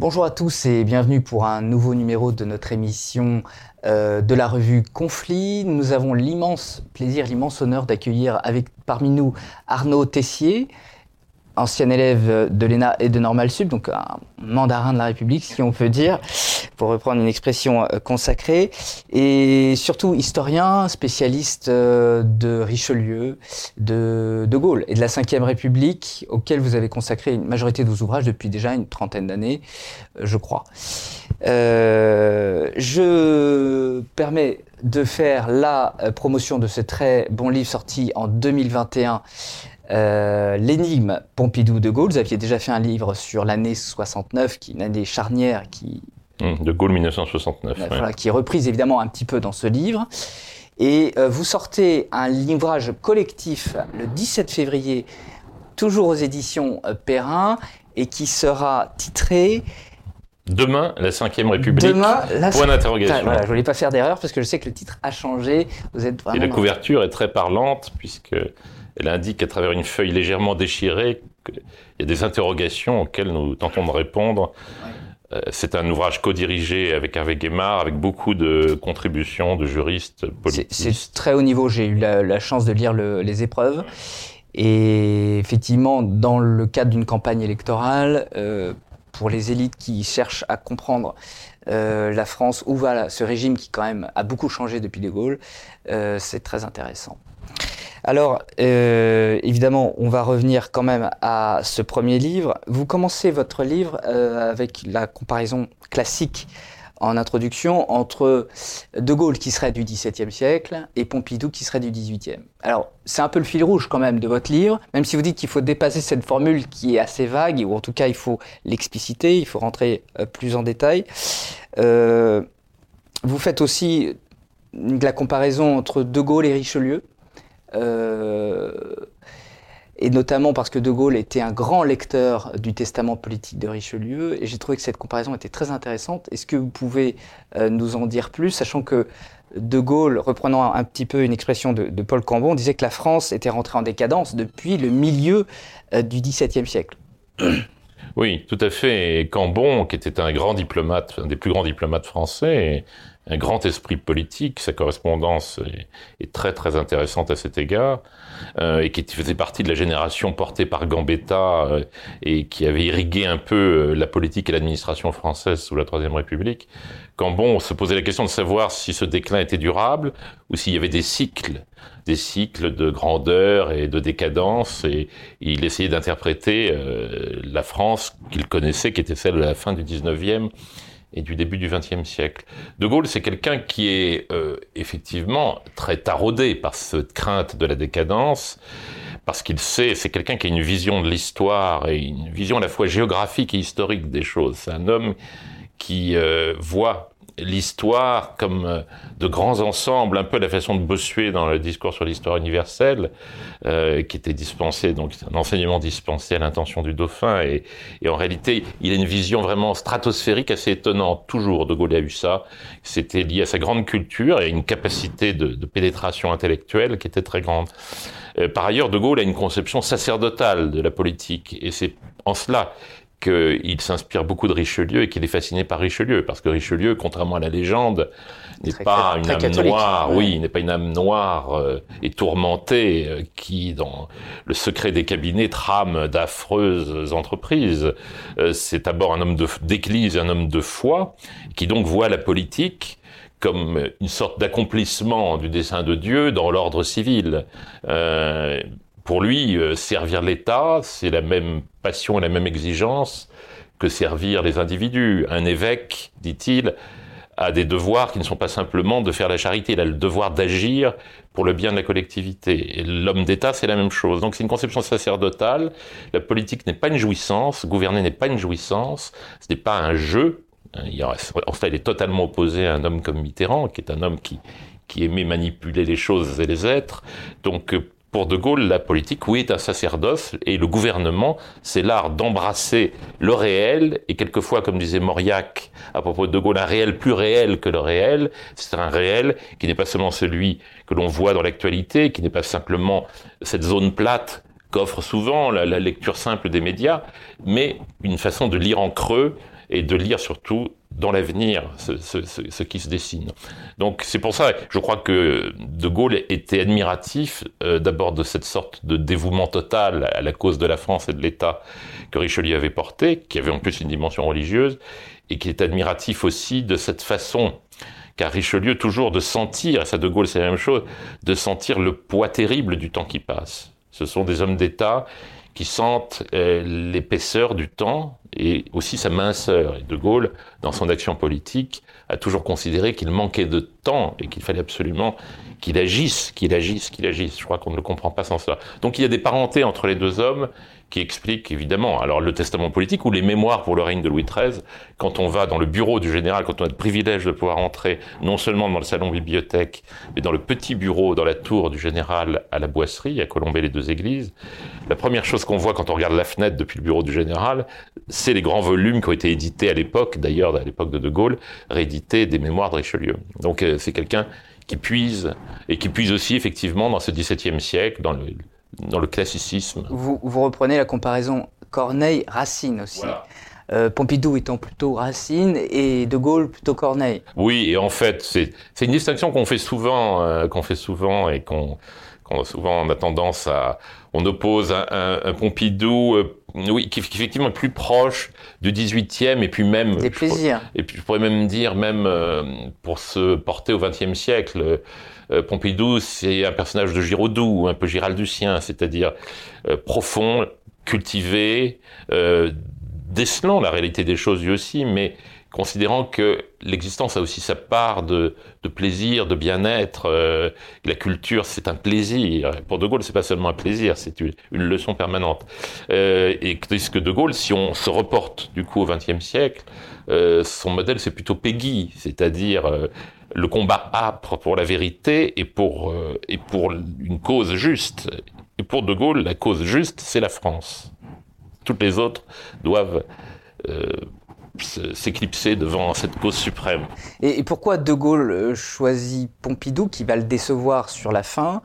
Bonjour à tous et bienvenue pour un nouveau numéro de notre émission euh, de la revue Conflit. Nous avons l'immense plaisir, l'immense honneur d'accueillir avec parmi nous Arnaud Tessier, ancien élève de l'ENA et de Normal Sup, donc un mandarin de la République, si on peut dire, pour reprendre une expression euh, consacrée, et surtout historien, spécialiste euh, de Richelieu, de De Gaulle et de la Ve République, auquel vous avez consacré une majorité de vos ouvrages depuis déjà une trentaine d'années, euh, je crois. Je permets de faire la promotion de ce très bon livre sorti en 2021 euh, l'énigme Pompidou-De Gaulle, vous aviez déjà fait un livre sur l'année 69, qui est une année charnière qui... Hum, de Gaulle 1969. Voilà, Qui est reprise évidemment un petit peu dans ce livre. Et euh, vous sortez un livrage collectif le 17 février, toujours aux éditions euh, Perrin, et qui sera titré Demain, la 5ème République. Demain, la Point d'interrogation. Voilà, je voulais pas faire d'erreur parce que je sais que le titre a changé. Vous êtes vraiment Et la couverture est très parlante puisque elle indique à travers une feuille légèrement déchirée qu'il y a des interrogations auxquelles nous tentons de répondre. Euh, c'est un ouvrage co-dirigé avec Hervé Guémard, avec beaucoup de contributions de juristes politiques. C'est très haut niveau. J'ai eu la, chance de lire les épreuves. Et effectivement, dans le cadre d'une campagne électorale, euh, pour les élites qui cherchent à comprendre euh, la France, où va ce régime qui quand même a beaucoup changé depuis De Gaulle, c'est très intéressant. Alors, euh, évidemment, on va revenir quand même à ce premier livre. Vous commencez votre livre euh, avec la comparaison classique en introduction entre De Gaulle qui serait du XVIIe siècle et Pompidou qui serait du XVIIIe. Alors, c'est un peu le fil rouge quand même de votre livre, même si vous dites qu'il faut dépasser cette formule qui est assez vague, ou en tout cas il faut l'expliciter, il faut rentrer euh, plus en détail. vous faites aussi la comparaison entre De Gaulle et Richelieu. Euh, et notamment parce que De Gaulle était un grand lecteur du testament politique de Richelieu, et j'ai trouvé que cette comparaison était très intéressante. Est-ce que vous pouvez euh, nous en dire plus, sachant que De Gaulle, reprenant un, petit peu une expression de, Paul Cambon, disait que la France était rentrée en décadence depuis le milieu euh, du XVIIe siècle? Oui, tout à fait. Cambon, qui était un grand diplomate, un des plus grands diplomates français, un grand esprit politique. Sa correspondance est, très très intéressante à cet égard, euh, et qui faisait partie de la génération portée par Gambetta euh, et qui avait irrigué un peu euh, la politique et l'administration française sous la Troisième République. Quand bon, on se posait la question de savoir si ce déclin était durable ou s'il y avait des cycles, des cycles de grandeur et de décadence, et il essayait d'interpréter la France qu'il connaissait, qui était celle de la fin du 19e et du début du XXe siècle. De Gaulle, c'est quelqu'un qui est euh, effectivement très taraudé par cette crainte de la décadence, parce qu'il sait, c'est quelqu'un qui a une vision de l'histoire et une vision à la fois géographique et historique des choses. C'est un homme qui euh, voit l'histoire comme euh, de grands ensembles, un peu la façon de Bossuet dans le discours sur l'histoire universelle, euh, qui était dispensé, donc un enseignement dispensé à l'intention du dauphin, et, en réalité, il a une vision vraiment stratosphérique assez étonnante, toujours, de Gaulle a eu ça, c'était lié à sa grande culture et à une capacité de, de pénétration intellectuelle qui était très grande. Euh, par ailleurs, de Gaulle a une conception sacerdotale de la politique, et c'est en cela qu'il s'inspire beaucoup de Richelieu et qu'il est fasciné par Richelieu, parce que Richelieu, contrairement à la légende, n'est pas une âme noire, oui, n'est pas une âme noire euh, et tourmentée euh, qui, dans le secret des cabinets, trame d'affreuses entreprises. Euh, c'est d'abord un homme d'église, un homme de foi, qui donc voit la politique comme une sorte d'accomplissement du dessein de Dieu dans l'ordre civil. Euh, pour lui, euh, servir l'État, c'est la même passion et la même exigence que servir les individus. Un évêque, dit-il, a des devoirs qui ne sont pas simplement de faire la charité, il a le devoir d'agir pour le bien de la collectivité. Et l'homme d'État, c'est la même chose. Donc c'est une conception sacerdotale. La politique n'est pas une jouissance, gouverner n'est pas une jouissance, ce n'est pas un jeu. En cela, il est totalement opposé à un homme comme Mitterrand, qui est un homme qui, qui aimait manipuler les choses et les êtres. Donc pour De Gaulle, la politique, oui, est un sacerdoce, et le gouvernement, c'est l'art d'embrasser le réel, et quelquefois, comme disait Mauriac à propos de De Gaulle, un réel plus réel que le réel, c'est un réel qui n'est pas seulement celui que l'on voit dans l'actualité, qui n'est pas simplement cette zone plate qu'offre souvent la, lecture simple des médias, mais une façon de lire en creux et de lire surtout dans l'avenir ce, qui se dessine. Donc c'est pour ça, je crois que De Gaulle était admiratif euh, d'abord de cette sorte de dévouement total à la cause de la France et de l'État que Richelieu avait porté, qui avait en plus une dimension religieuse, et qui est admiratif aussi de cette façon qu'a Richelieu toujours de sentir, et ça De Gaulle c'est la même chose, de sentir le poids terrible du temps qui passe. Ce sont des hommes d'État qui sentent euh, l'épaisseur du temps et aussi sa minceur. Et De Gaulle, dans son action politique, a toujours considéré qu'il manquait de temps et qu'il fallait absolument qu'il agisse, qu'il agisse, qu'il agisse. Je crois qu'on ne le comprend pas sans cela. Donc il y a des parentés entre les deux hommes qui explique évidemment alors le testament politique ou les mémoires pour le règne de Louis XIII. Quand on va dans le bureau du général, quand on a le privilège de pouvoir entrer non seulement dans le salon bibliothèque, mais dans le petit bureau dans la tour du général à la Boisserie, à Colombey les deux églises, la première chose qu'on voit quand on regarde la fenêtre depuis le bureau du général, c'est les grands volumes qui ont été édités à l'époque, d'ailleurs à l'époque de De Gaulle, réédités des mémoires de Richelieu. Donc euh, c'est quelqu'un qui puise, et qui puise aussi effectivement dans ce XVIIe siècle, dans le, dans le classicisme. Vous, vous reprenez la comparaison Corneille-Racine aussi. Euh, Pompidou étant plutôt Racine et De Gaulle plutôt Corneille. Oui, et en fait, c'est une distinction qu'on fait souvent, euh, qu'on fait souvent et qu'on souvent on a tendance à, on oppose un, un, Pompidou, euh, oui, qui, qui, effectivement est plus proche du 18e et puis même. Des plaisirs. et puis je pourrais même dire même pour se porter au 20e siècle. Euh, Pompidou, c'est un personnage de Giraudoux, un peu giraldusien, c'est-à-dire euh, profond, cultivé, euh, décelant la réalité des choses lui aussi, mais considérant que l'existence a aussi sa part de, plaisir, de bien-être. la culture, c'est un plaisir. Pour De Gaulle, c'est pas seulement un plaisir, c'est une, leçon permanente. et que De Gaulle, si on se reporte du coup au XXe siècle, son modèle, c'est plutôt Peggy, c'est-à-dire le combat âpre pour la vérité et pour, euh, et pour une cause juste. Et pour De Gaulle, la cause juste, c'est la France. Toutes les autres doivent euh, s'éclipser devant cette cause suprême. Et, pourquoi De Gaulle euh, choisit Pompidou, qui va le décevoir sur la fin?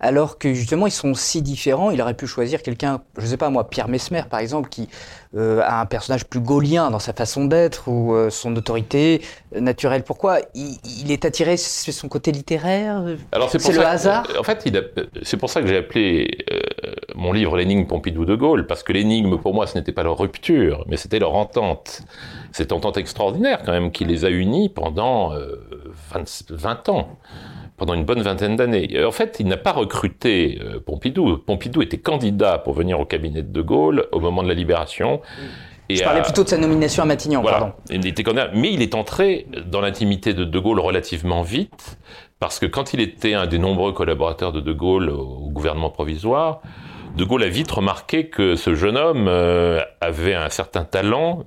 Alors que justement ils sont si différents, il aurait pu choisir quelqu'un, je ne sais pas moi, Pierre Mesmer par exemple, qui euh, a un personnage plus gaulien dans sa façon d'être ou euh, son autorité naturelle. Pourquoi il, est attiré sur son côté littéraire? C'est le hasard? En fait, c'est pour ça que j'ai appelé mon livre L'énigme Pompidou de Gaulle, parce que l'énigme pour moi ce n'était pas leur rupture, mais c'était leur entente. Cette entente extraordinaire quand même qui les a unis pendant 20 ans pendant une bonne vingtaine d'années. En fait, il n'a pas recruté euh, Pompidou. Pompidou était candidat pour venir au cabinet de De Gaulle au moment de la libération. Et Je parlais plutôt de sa nomination à Matignon, pardon. Il était candidat, mais il est entré dans l'intimité de De Gaulle relativement vite, parce que quand il était un des nombreux collaborateurs de De Gaulle au gouvernement provisoire, De Gaulle a vite remarqué que ce jeune homme euh, avait un certain talent,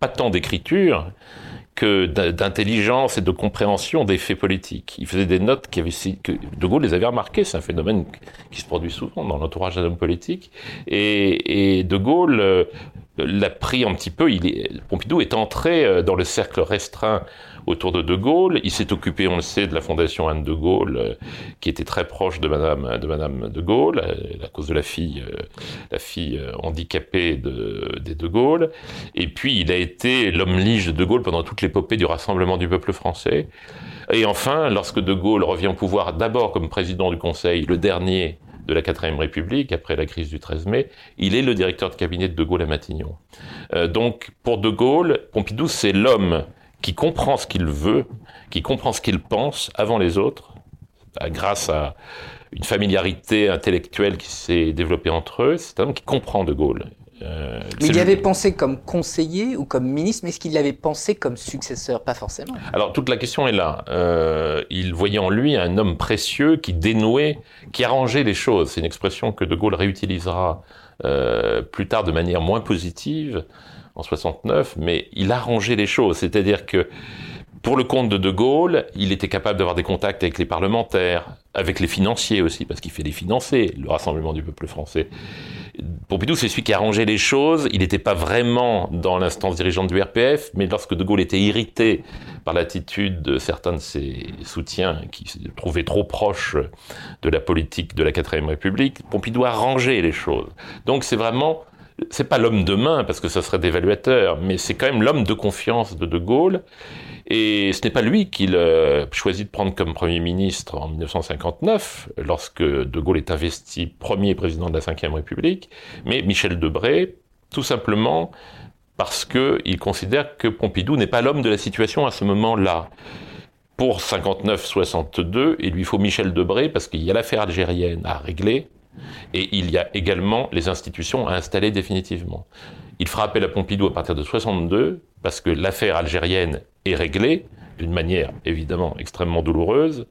pas tant d'écriture, d'intelligence et de compréhension des faits politiques. Il faisait des notes qui avaient, que De Gaulle les avait remarquées. C'est un phénomène qui se produit souvent dans l'entourage d'un homme politique. Et, De Gaulle euh, l'a pris un petit peu. Pompidou est entré euh, dans le cercle restreint autour de De Gaulle. Il s'est occupé, on le sait, de la fondation Anne de Gaulle, euh, qui était très proche de Madame de Madame de Gaulle, euh, à cause de la fille, la fille handicapée de, des De Gaulle. Et puis il a été l'homme lige de De Gaulle pendant toute l'épopée du rassemblement du peuple français. Et enfin, lorsque De Gaulle revient au pouvoir, d'abord comme président du Conseil, le dernier de la 4ème République, après la crise du 13 mai, il est le directeur de cabinet de De Gaulle à Matignon. Euh, donc, pour De Gaulle, Pompidou, c'est l'homme qui comprend ce qu'il veut, qui comprend ce qu'il pense avant les autres, euh, grâce à une familiarité intellectuelle qui s'est développée entre eux. C'est un homme qui comprend De Gaulle. Euh, mais il avait pensé comme conseiller ou comme ministre, mais est-ce qu'il l'avait pensé comme successeur? Pas forcément. Alors toute la question est là. Euh, il voyait en lui un homme précieux qui dénouait, qui arrangeait les choses. C'est une expression que De Gaulle réutilisera euh, plus tard de manière moins positive en 69, mais il arrangeait les choses. C'est-à-dire que pour le compte de De Gaulle, il était capable d'avoir des contacts avec les parlementaires, avec les financiers aussi, parce qu'il fait les financer, le Rassemblement du peuple français. Pompidou, c'est celui qui a arrangé les choses. Il n'était pas vraiment dans l'instance dirigeante du RPF, mais lorsque De Gaulle était irrité par l'attitude de certains de ses soutiens qui se trouvaient trop proches de la politique de la 4ème République, Pompidou a arrangé les choses. Donc c'est vraiment c'est pas l'homme de main parce que ça serait d'évaluateur, mais c'est quand même l'homme de confiance de De Gaulle. Et ce n'est pas lui qu'il euh, choisit de prendre comme Premier ministre en 1959, lorsque De Gaulle est investi premier président de la Ve République, mais Michel Debré, tout simplement parce qu'il considère que Pompidou n'est pas l'homme de la situation à ce moment-là. Pour 59-62, il lui faut Michel Debré parce qu'il y a l'affaire algérienne à régler, et il y a également les institutions à installer définitivement. Il fera appel à Pompidou à partir de 62 parce que l'affaire algérienne est réglée d'une manière évidemment extrêmement douloureuse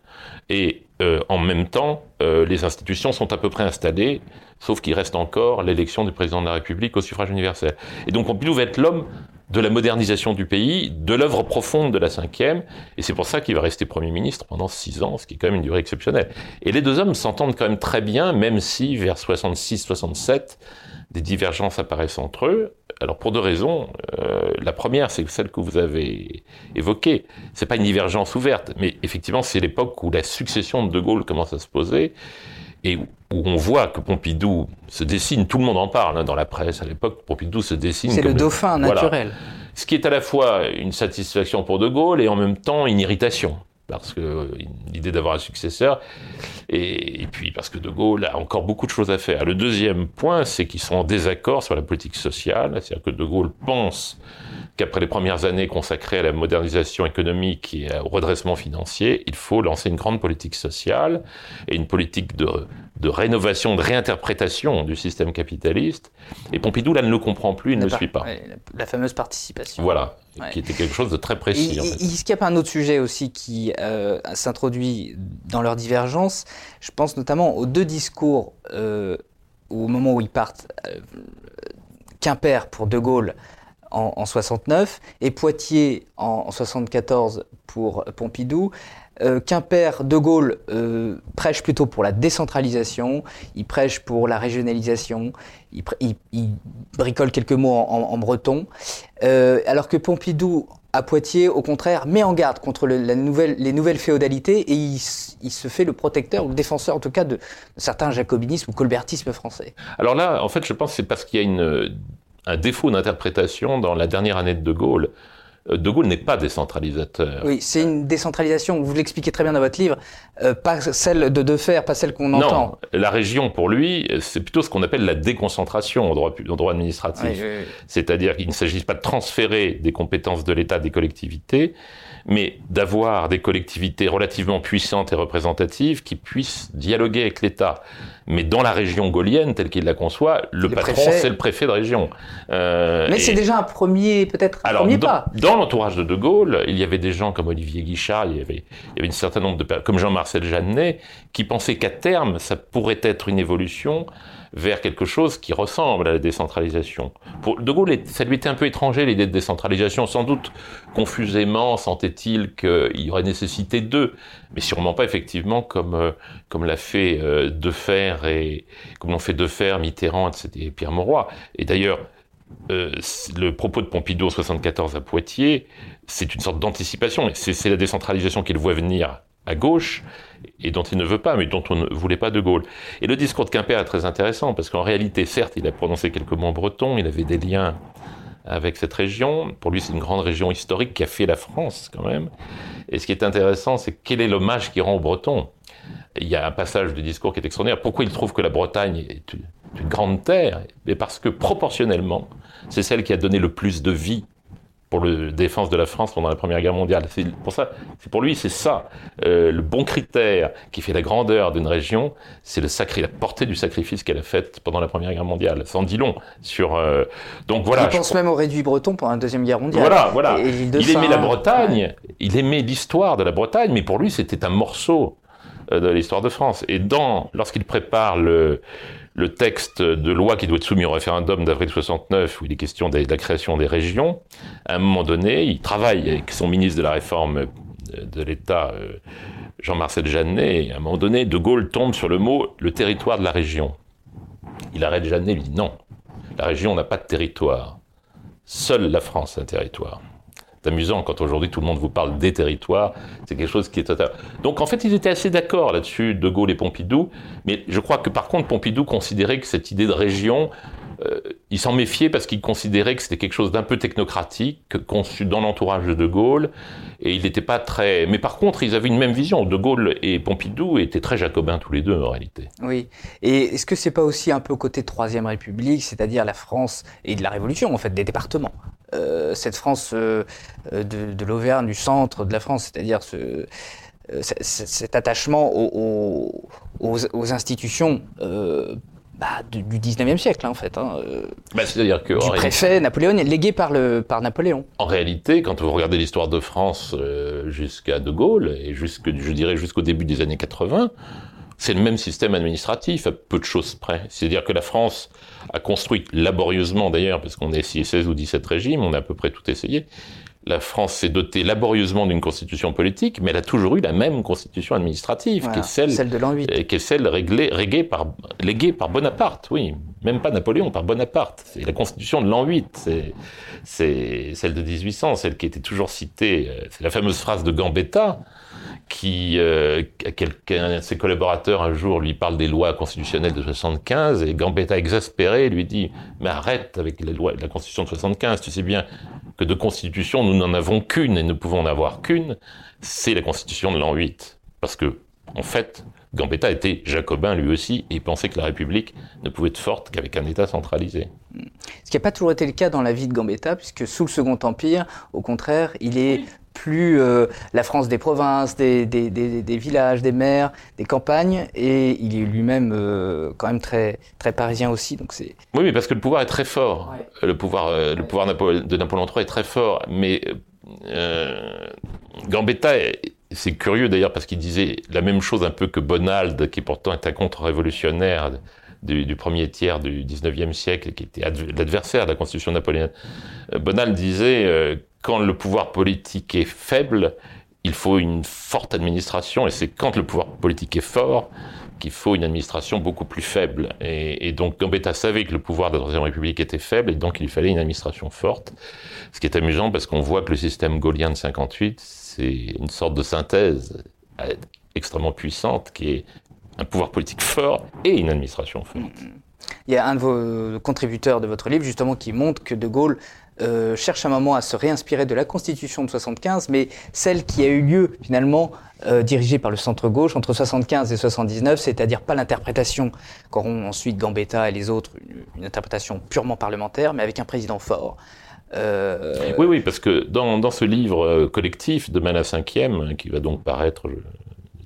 et euh, en même temps euh, les institutions sont à peu près installées sauf qu'il reste encore l'élection du président de la République au suffrage universel. Et donc Pompidou va être l'homme de la modernisation du pays, de l'œuvre profonde de la cinquième, et c'est pour ça qu'il va rester Premier ministre pendant six ans, ce qui est quand même une durée exceptionnelle. Et les deux hommes s'entendent quand même très bien, même si vers 66-67, des divergences apparaissent entre eux. Alors pour deux raisons. Euh, la première, c'est celle que vous avez évoquée. C'est pas une divergence ouverte, mais effectivement, c'est l'époque où la succession de De Gaulle commence à se poser et où on voit que Pompidou se dessine, tout le monde en parle hein, dans la presse à l'époque, Pompidou se dessine. C'est le dauphin naturel. Ce qui est à la fois une satisfaction pour De Gaulle et en même temps une irritation. Parce que l'idée d'avoir un successeur, et, et, puis parce que De Gaulle a encore beaucoup de choses à faire. Le deuxième point, c'est qu'ils sont en désaccord sur la politique sociale, c'est-à-dire que De Gaulle pense qu'après les premières années consacrées à la modernisation économique et au redressement financier, il faut lancer une grande politique sociale et une politique de, de rénovation, de réinterprétation du système capitaliste. Et Pompidou, là, ne le comprend plus, il ne le suit pas. La fameuse participation. Voilà, qui était quelque chose de très précis. N'y a pas un autre sujet aussi qui euh, s'introduit dans leur divergence Je pense notamment aux deux discours euh, au moment où ils partent. Euh, Quimper pour De Gaulle en, 69 et Poitiers en, 74 pour Pompidou. Euh, Quimper, De Gaulle euh, prêche plutôt pour la décentralisation, il prêche pour la régionalisation, il, bricole quelques mots en, breton, euh, alors que Pompidou à Poitiers, au contraire, met en garde contre les nouvelles féodalités et il, se fait le protecteur ou le défenseur en tout cas de, certains jacobinismes ou colbertisme français. Alors là, en fait, je pense que c'est parce qu'il y a un défaut d'interprétation dans la dernière année de De Gaulle. Euh, de Gaulle n'est pas décentralisateur. Oui, c'est une décentralisation, vous l'expliquez très bien dans votre livre, euh, pas celle de De pas celle qu'on entend. Non, la région, pour lui, c'est plutôt ce qu'on appelle la déconcentration en droit, en droit administratif. C'est-à-dire qu'il ne s'agit pas de transférer des compétences de l'État des collectivités, mais d'avoir des collectivités relativement puissantes et représentatives qui puissent dialoguer avec l'État. Mais dans la région gaulienne, telle qu'il la conçoit, le, patron, c'est le préfet de région. Euh, mais c'est déjà un premier, peut-être, un premier dans, pas. Dans l'entourage de De Gaulle, il y avait des gens comme Olivier Guichard, il y avait, il y avait un certain nombre de comme Jean-Marcel Jeannet, qui pensaient qu'à terme, ça pourrait être une évolution vers quelque chose qui ressemble à la décentralisation. Pour De Gaulle, ça lui était un peu étranger l'idée de décentralisation. Sans doute, confusément, sentait-il qu'il y aurait nécessité d'eux, mais sûrement pas effectivement comme euh, comme l'a fait euh, Defer et comme l'ont fait Defer, Mitterrand, et Pierre Mauroy. Et d'ailleurs, euh, le propos de Pompidou en 74 à Poitiers, c'est une sorte d'anticipation. C'est la décentralisation qu'il voit venir à gauche et dont il ne veut pas, mais dont on ne voulait pas de Gaulle. Et le discours de Quimper est très intéressant parce qu'en réalité, certes, il a prononcé quelques mots bretons, il avait des liens avec cette région. Pour lui, c'est une grande région historique qui a fait la France quand même. Et ce qui est intéressant, c'est quel est l'hommage qu'il rend aux Bretons. Il y a un passage du discours qui est extraordinaire. Pourquoi il trouve que la Bretagne est une grande terre? Mais parce que proportionnellement, c'est celle qui a donné le plus de vie pour la défense de la France pendant la Première Guerre mondiale. C'est pour ça, c'est pour lui, c'est ça euh, le bon critère qui fait la grandeur d'une région, c'est le sacré, la portée du sacrifice qu'elle a fait pendant la Première Guerre mondiale. Sans dit long sur. Euh, donc voilà. Il pense même au réduit breton pendant la Deuxième Guerre mondiale. Voilà, voilà. il aimait la Bretagne, il aimait l'histoire de la Bretagne, mais pour lui, c'était un morceau euh, de l'histoire de France. Et dans, lorsqu'il prépare le le texte de loi qui doit être soumis au référendum d'avril 69, où il est question de la création des régions, à un moment donné, il travaille avec son ministre de la Réforme de l'État, euh, Jean-Marcel Jeannet, et à un moment donné, De Gaulle tombe sur le mot le territoire de la région. Il arrête Jeannet, il dit non, la région n'a pas de territoire. Seule la France a un territoire amusant quand aujourd'hui tout le monde vous parle des territoires. C'est quelque chose qui est total. Donc en fait, ils étaient assez d'accord là-dessus, De Gaulle et Pompidou. Mais je crois que par contre, Pompidou considérait que cette idée de région euh, il s'en méfiait parce qu'il considérait que c'était quelque chose d'un peu technocratique, conçu dans l'entourage de De Gaulle, et il n'était pas très... Mais par contre, ils avaient une même vision. De Gaulle et Pompidou étaient très jacobins tous les deux, en réalité. Oui. Et est-ce que c'est pas aussi un peu côté Troisième République, c'est-à-dire la France et de la Révolution, en fait, des départements? Euh, Cette France euh, de, l'Auvergne, du centre de la France, c'est-à-dire ce cet attachement aux, institutions euh, bah, du, 19e siècle, hein, en fait. Hein, euh, bah, C'est-à-dire que. Du préfet Napoléon, légué par, le, par Napoléon. En réalité, quand vous regardez l'histoire de France euh, jusqu'à De Gaulle, et jusque, je dirais jusqu'au début des années 80, c'est le même système administratif, à peu de choses près. C'est-à-dire que la France a construit laborieusement, d'ailleurs, parce qu'on est 16 ou 17 régimes, on a à peu près tout essayé, la France s'est dotée laborieusement d'une constitution politique, mais elle a toujours eu la même constitution administrative, qui est celle, de l'an 8. Qui est celle réglée, par, léguée par Bonaparte, oui. Même pas Napoléon, par Bonaparte. C'est la constitution de l'an 8. C'est celle de 1800, celle qui était toujours citée. Euh, c'est la fameuse phrase de Gambetta, qui, euh, quelqu'un de ses collaborateurs un jour lui parle des lois constitutionnelles de 75 et Gambetta exaspéré lui dit mais arrête avec les lois de la constitution de 75 tu sais bien que de constitution nous n'en avons qu'une et ne pouvons en avoir qu'une c'est la constitution de l'an 8 parce que en fait Gambetta était jacobin lui aussi et pensait que la République ne pouvait être forte qu'avec un État centralisé. Ce qui n'a pas toujours été le cas dans la vie de Gambetta, puisque sous le Second Empire, au contraire, il est plus euh, la France des provinces, des, villages, des maires, des campagnes, et il est lui-même euh, quand même très, très parisien aussi. Donc c'est... Oui, mais parce que le pouvoir est très fort. Le pouvoir, euh, le pouvoir de Napoléon III est très fort, mais Gambetta, c'est curieux d'ailleurs parce qu'il disait la même chose un peu que Bonald, qui pourtant est un contre-révolutionnaire du, premier tiers du 19e siècle, qui était l'adversaire de la constitution napoléonienne. Bonald disait quand le pouvoir politique est faible, il faut une forte administration, et c'est quand le pouvoir politique est fort qu'il faut une administration beaucoup plus faible. Et, donc Gambetta savait que le pouvoir de la Troisième République était faible, et donc il fallait une administration forte. Ce qui est amusant parce qu'on voit que le système gaulien de 58, c'est une sorte de synthèse euh, extrêmement puissante qui est un pouvoir politique fort et une administration forte. Il y a un de vos contributeurs de votre livre justement qui montre que De Gaulle euh, cherche un moment à se réinspirer de la Constitution de 75, mais celle qui a eu lieu finalement euh, dirigée par le centre-gauche entre 75 et 79, c'est-à-dire pas l'interprétation qu'auront ensuite Gambetta et les autres, une, interprétation purement parlementaire, mais avec un président fort. Euh... Oui, oui, parce que dans, dans ce livre euh, collectif, Demain la cinquième, qui va donc paraître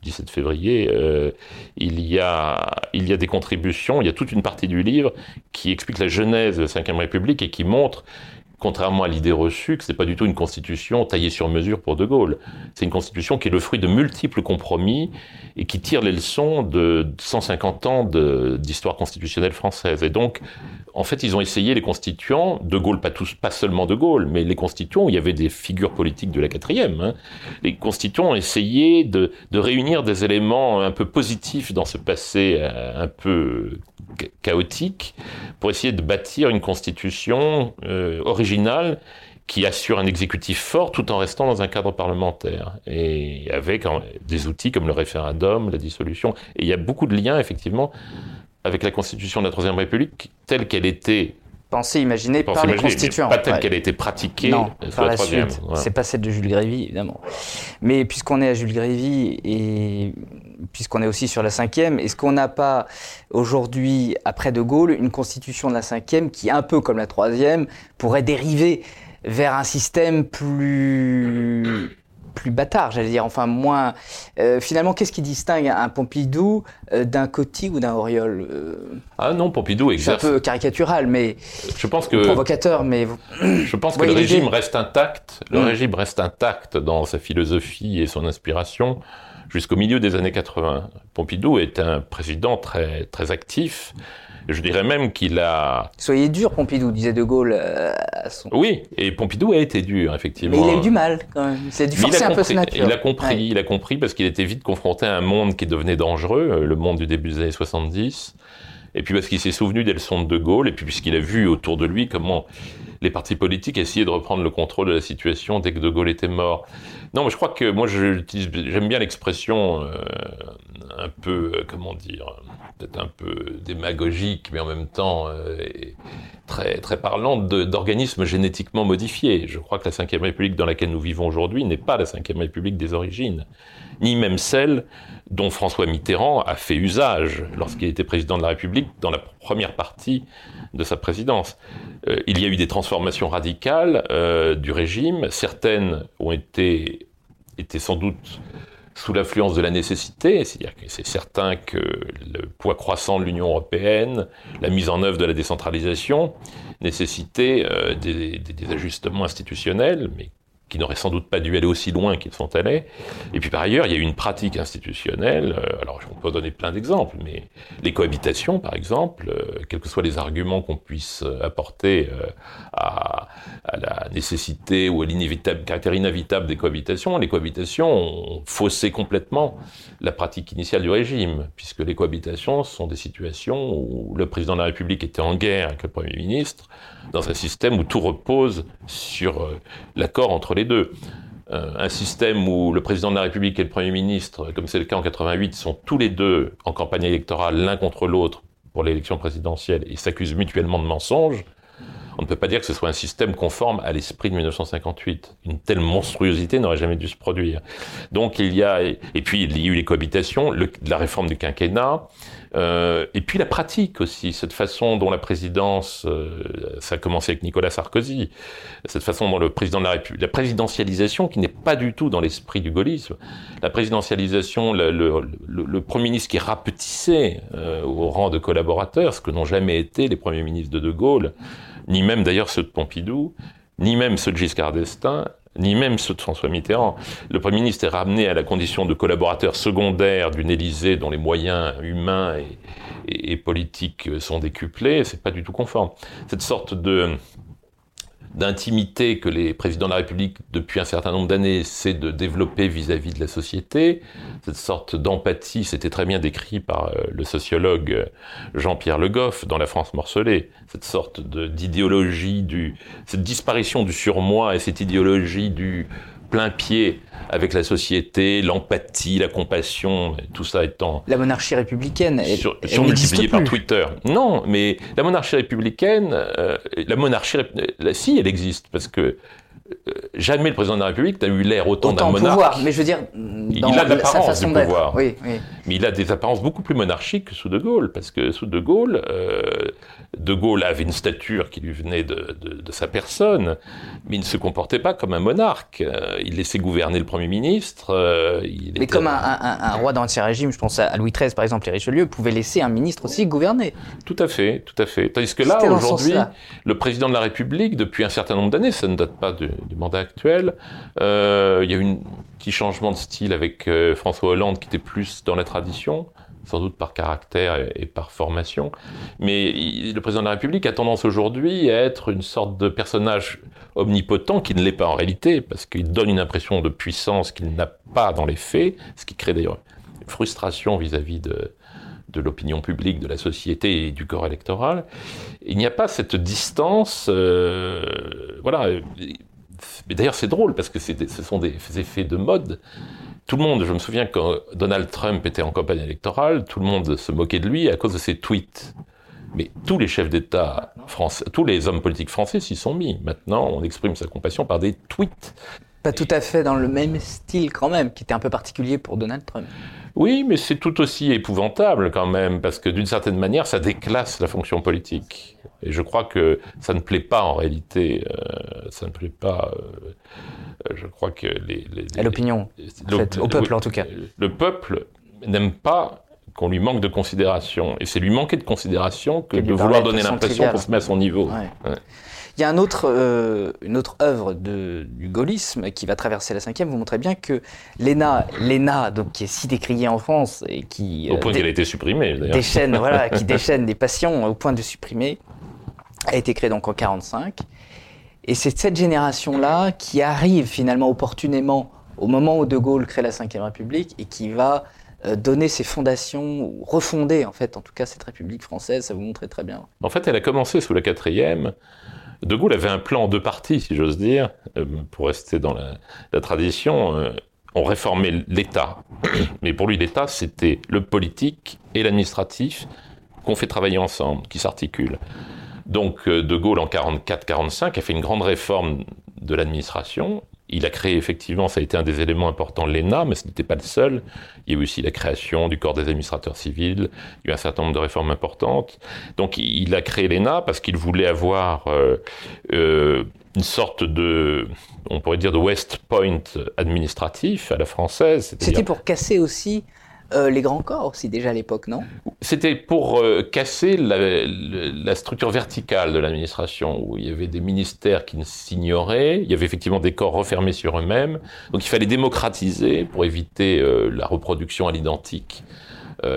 17 février, euh, il, y a, il y a des contributions, il y a toute une partie du livre qui explique la genèse de la Ve République et qui montre contrairement à l'idée reçue que c'est pas du tout une constitution taillée sur mesure pour De Gaulle. C'est une constitution qui est le fruit de multiples compromis et qui tire les leçons de 150 ans d'histoire constitutionnelle française. Et donc, en fait, ils ont essayé les constituants, De Gaulle, pas tous, pas seulement De Gaulle, mais les constituants où il y avait des figures politiques de la quatrième. Hein. Les constituants ont essayé de, de réunir des éléments un peu positifs dans ce passé euh, un peu chaotique pour essayer de bâtir une constitution euh, originale qui assure un exécutif fort tout en restant dans un cadre parlementaire et avec des outils comme le référendum, la dissolution. Et il y a beaucoup de liens effectivement avec la constitution de la Troisième République telle qu'elle était pensée, imaginée par les constituants. Pas telle qu'elle a été pratiquée non, par la, suite. C'est pas celle de Jules Grévy, évidemment. Mais puisqu'on est à Jules Grévy et puisqu'on est aussi sur la cinquième, est-ce qu'on n'a pas aujourd'hui, après De Gaulle, une constitution de la cinquième qui, un peu comme la troisième, pourrait dériver vers un système plus plus bâtard, j'allais dire, enfin moins. Euh, finalement, qu'est-ce qui distingue un Pompidou euh, d'un Coty ou d'un Auriol euh? Ah non, Pompidou exerce. C'est un peu caricatural, mais je pense que provocateur, mais je pense que le régime reste intact. Le mm. régime reste intact dans sa philosophie et son inspiration jusqu'au milieu des années 80. Pompidou est un président très très actif. Je dirais même qu'il a. Soyez dur, Pompidou, disait De Gaulle. Euh, oui, et Pompidou a été dur, effectivement. Mais il a eu du mal, quand même. C'est du forcer un peu sa nature. Il a compris, il a compris parce qu'il était vite confronté à un monde qui devenait dangereux, euh, le monde du début des années 70. Et puis parce qu'il s'est souvenu des leçons de De Gaulle, et puis puisqu'il a vu autour de lui comment les partis politiques essayaient de reprendre le contrôle de la situation dès que De Gaulle était mort. Non, mais je crois que moi, j'aime bien l'expression euh, un peu, euh, comment dire, peut-être un peu démagogique, mais en même temps euh, très, très parlante d'organismes génétiquement modifiés. Je crois que la Ve République dans laquelle nous vivons aujourd'hui n'est pas la Ve République des origines, ni même celle dont François Mitterrand a fait usage lorsqu'il était président de la République dans la première partie de sa présidence. Euh, il y a eu des transformations radicales euh, du régime. Certaines ont été, été sans doute sous l'influence de la nécessité, c'est-à-dire que c'est certain que le poids croissant de l'Union européenne, la mise en œuvre de la décentralisation, nécessitait euh, des, des, ajustements institutionnels, mais qui n'auraient sans doute pas dû aller aussi loin qu'ils sont allés. Et puis par ailleurs, il y a eu une pratique institutionnelle, euh, alors on peut donner plein d'exemples, mais les cohabitations par exemple, euh, quels que soient les arguments qu'on puisse euh, apporter à, à, la nécessité ou à l'inévitable caractère inévitable des cohabitations, les cohabitations ont faussé complètement la pratique initiale du régime, puisque les cohabitations sont des situations où le président de la République était en guerre avec le Premier ministre, dans un système où tout repose sur euh, l'accord entre les deux. Euh, un système où le président de la République et le Premier ministre, comme c'est le cas en 88, sont tous les deux en campagne électorale l'un contre l'autre pour l'élection présidentielle et s'accusent mutuellement de mensonges, on ne peut pas dire que ce soit un système conforme à l'esprit de 1958. Une telle monstruosité n'aurait jamais dû se produire. Donc il y a, et puis il y a eu les cohabitations, la réforme du quinquennat, euh, et puis la pratique aussi, cette façon dont la présidence, euh, ça a commencé avec Nicolas Sarkozy, cette façon dont le président de la République, la présidentialisation qui n'est pas du tout dans l'esprit du gaullisme, la présidentialisation, le, Premier ministre qui rapetissait euh, au rang de collaborateur, ce que n'ont jamais été les premiers ministres de De Gaulle, ni même d'ailleurs ceux de Pompidou, ni même ceux de Giscard d'Estaing, ni même ceux de François Mitterrand. Le Premier ministre est ramené à la condition de collaborateur secondaire d'une Élysée dont les moyens humains et, et politiques sont décuplés, c'est pas du tout conforme. Cette sorte de d'intimité que les présidents de la République, depuis un certain nombre d'années, essaient de développer vis-à-vis de la société. Cette sorte d'empathie, c'était très bien décrit par euh, le sociologue euh, Jean-Pierre Le Goff dans La France morcelée. Cette sorte d'idéologie du, cette disparition du surmoi et cette idéologie du plein pied avec la société, l'empathie, la compassion, tout ça étant... La monarchie républicaine, elle, sur, multipliée par Twitter. Non, mais la monarchie républicaine, euh, la monarchie, si, elle existe, parce que euh, jamais le président de la République n'a eu l'air autant, d'un monarque. pouvoir, mais je veux dire, il a l'apparence du pouvoir. Oui, oui. Mais il a des apparences beaucoup plus monarchiques que sous De Gaulle, parce que sous De Gaulle, euh, De Gaulle avait une stature qui lui venait de, de, de, sa personne, mais il ne se comportait pas comme un monarque. Euh, il laissait gouverner le Premier ministre. Euh, il mais comme un, un, un roi d'Ancien Régime, je pense à Louis XIII par exemple, et Richelieu, pouvait laisser un ministre aussi gouverner. Tout à fait, tout à fait. Tandis que là, aujourd'hui, le président de la République, depuis un certain nombre d'années, ça ne date pas de du mandat actuel. Euh, il y a eu un petit changement de style avec euh, François Hollande qui était plus dans la tradition, sans doute par caractère et, par formation. Mais le président de la République a tendance aujourd'hui à être une sorte de personnage omnipotent qui ne l'est pas en réalité, parce qu'il donne une impression de puissance qu'il n'a pas dans les faits, ce qui crée d'ailleurs une frustration vis-à-vis de, l'opinion publique, de la société et du corps électoral. Il n'y a pas cette distance. Euh, voilà, mais d'ailleurs, c'est drôle parce que ce sont des effets de mode. Tout le monde, je me souviens quand Donald Trump était en campagne électorale, tout le monde se moquait de lui à cause de ses tweets. Mais tous les chefs d'État français, tous les hommes politiques français s'y sont mis. Maintenant, on exprime sa compassion par des tweets. Pas tout à fait dans le même style quand même, qui était un peu particulier pour Donald Trump. Oui, mais c'est tout aussi épouvantable quand même, parce que d'une certaine manière, ça déclasse la fonction politique. Et je crois que ça ne plaît pas en réalité, euh, ça ne plaît pas. Euh, je crois que les. à l'opinion, au peuple en tout cas. Le peuple n'aime pas qu'on lui manque de considération. Et c'est lui manquer de considération que de vouloir donner l'impression qu'on se met à son niveau. Il y a un autre, euh, une autre œuvre de, du gaullisme qui va traverser la cinquième. Vous montrez bien que l'ENA, l'ENA donc, qui est si décriée en France et qui... Au point qu'elle a été supprimée, d'ailleurs. Déchaîne, voilà, qui déchaîne des passions au point de supprimer, a été créée donc en 45. Et c'est cette génération-là qui arrive finalement opportunément au moment où De Gaulle crée la Ve République et qui va euh, donner ses fondations, ou refonder en fait en tout cas cette République française, ça vous montrait très bien. En fait, elle a commencé sous la quatrième De Gaulle avait un plan en deux parties, si j'ose dire, euh, pour rester dans la, tradition. Euh, on réformait l'État, mais pour lui l'État c'était le politique et l'administratif qu'on fait travailler ensemble, qui s'articulent. Donc De Gaulle en 44-45 a fait une grande réforme de l'administration il a créé effectivement, ça a été un des éléments importants, l'ENA, mais ce n'était pas le seul. Il y a eu aussi la création du corps des administrateurs civils, il y a eu un certain nombre de réformes importantes. Donc il a créé l'ENA parce qu'il voulait avoir euh, euh, une sorte de, on pourrait dire, de West Point administratif à la française. C'était pour casser aussi euh, les grands corps aussi déjà à l'époque, non? C'était pour euh, casser la, structure verticale de l'administration, où il y avait des ministères qui s'ignoraient, il y avait effectivement des corps refermés sur eux-mêmes, donc il fallait démocratiser pour éviter euh, la reproduction à l'identique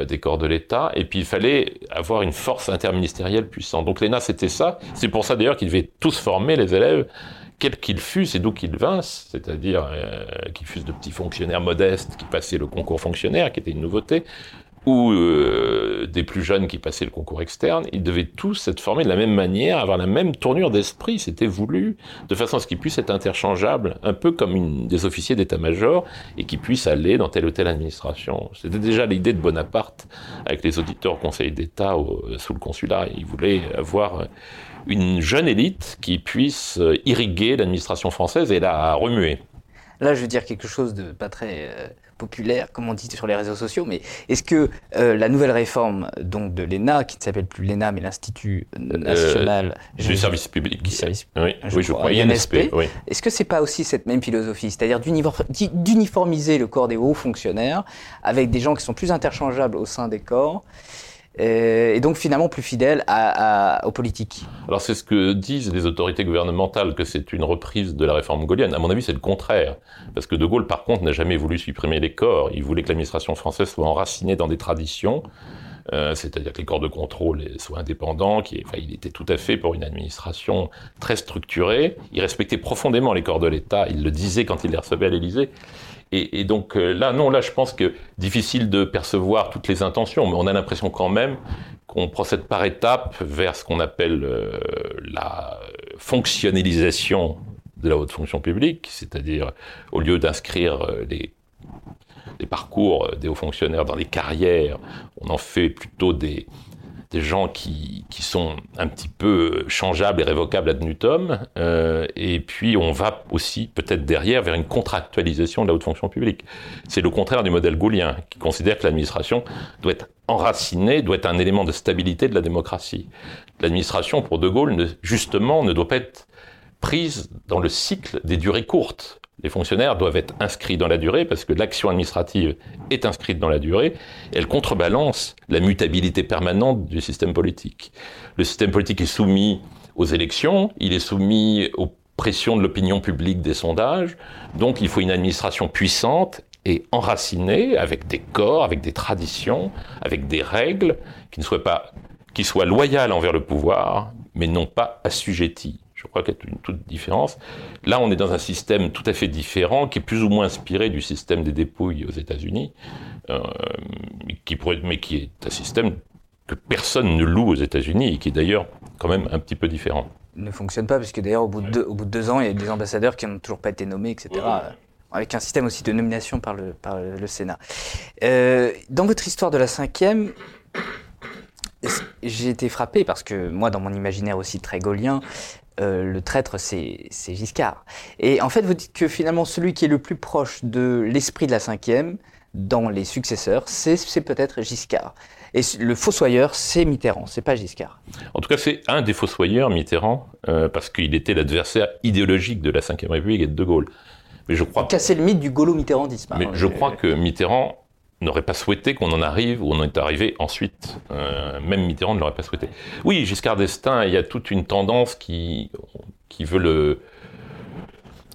des corps de l'État, et puis il fallait avoir une force interministérielle puissante. Donc l'ENA, c'était ça. C'est pour ça d'ailleurs qu'ils devaient tous former les élèves quels qu'ils fussent et d'où qu'ils vinssent, c'est-à-dire euh, qu'ils fussent de petits fonctionnaires modestes qui passaient le concours fonctionnaire, qui était une nouveauté, ou euh, des plus jeunes qui passaient le concours externe, ils devaient tous être formés de la même manière, avoir la même tournure d'esprit, c'était voulu, de façon à ce qu'ils puissent être interchangeables, un peu comme des officiers d'état-major, et qu'ils puissent aller dans telle ou telle administration. C'était déjà l'idée de Bonaparte avec les auditeurs au Conseil d'État sous le consulat. Il voulait avoir une jeune élite qui puisse euh, irriguer l'administration française et la remuer. Là, je veux dire quelque chose de pas très euh, populaire, comme on dit sur les réseaux sociaux, mais est-ce que euh, la nouvelle réforme donc de l'ENA, qui ne s'appelle plus l'ENA, mais l'Institut national du service public, du service, oui, je, oui, je crois, INSP, oui. est-ce que c'est pas aussi cette même philosophie, c'est-à-dire d'uniformiser le corps des hauts fonctionnaires avec des gens qui sont plus interchangeables au sein des corps euh, et donc finalement plus fidèle aux politiques. Alors c'est ce que disent les autorités gouvernementales, que c'est une reprise de la réforme gaulienne. À mon avis, c'est le contraire. Parce que De Gaulle, par contre, n'a jamais voulu supprimer les corps. Il voulait que l'administration française soit enracinée dans des traditions. Euh, c'est-à-dire que les corps de contrôle soient indépendants, qui, il était tout à fait pour une administration très structurée. Il respectait profondément les corps de l'État, il le disait quand il les recevait à l'Élysée. Et, donc euh, là, non, là, je pense que difficile de percevoir toutes les intentions, mais on a l'impression quand même qu'on procède par étapes vers ce qu'on appelle euh, la fonctionnalisation de la haute fonction publique, c'est-à-dire au lieu d'inscrire euh, les, les, parcours des hauts fonctionnaires dans les carrières, on en fait plutôt des, des gens qui, qui, sont un petit peu changeables et révocables ad nutum, euh, et puis on va aussi peut-être derrière vers une contractualisation de la haute fonction publique. C'est le contraire du modèle gaulien, qui considère que l'administration doit être enracinée, doit être un élément de stabilité de la démocratie. L'administration, pour De Gaulle, justement, ne doit pas être prise dans le cycle des durées courtes les fonctionnaires doivent être inscrits dans la durée parce que l'action administrative est inscrite dans la durée. elle contrebalance la mutabilité permanente du système politique. Le système politique est soumis aux élections, il est soumis aux pressions de l'opinion publique des sondages. Donc il faut une administration puissante et enracinée avec des corps, avec des traditions, avec des règles qui ne soient pas qui soient loyales envers le pouvoir, mais non pas assujetties. Je crois qu'il y a une toute différence. Là, on est dans un système tout à fait différent, qui est plus ou moins inspiré du système des dépouilles aux États-Unis, euh, qui pourrait, mais qui est un système que personne ne loue aux États-Unis et qui est d'ailleurs quand même un petit peu différent. Ne fonctionne pas, puisque d'ailleurs, au, bout de au bout de deux ans, il y a des ambassadeurs qui n'ont toujours pas été nommés, etc. Avec un système aussi de nomination par le, par le Sénat. Euh, dans votre histoire de la cinquième, j'ai été frappé parce que moi, dans mon imaginaire aussi très gaulien, euh, le traître, c'est Giscard. Et en fait, vous dites que finalement, celui qui est le plus proche de l'esprit de la cinquième, dans les successeurs, c'est peut-être Giscard. Et le fossoyeur, c'est Mitterrand, c'est pas Giscard. En tout cas, c'est un des fossoyeurs, Mitterrand, euh, parce qu'il était l'adversaire idéologique de la Ve République et de De Gaulle. Mais je crois. Casser le mythe du gaulo-mitterrandisme. Mais je crois que Mitterrand n'aurait pas souhaité qu'on en arrive où on est arrivé ensuite. Euh, même Mitterrand ne l'aurait pas souhaité. Oui, Giscard d'Estaing, il y a toute une tendance qui, qui veut le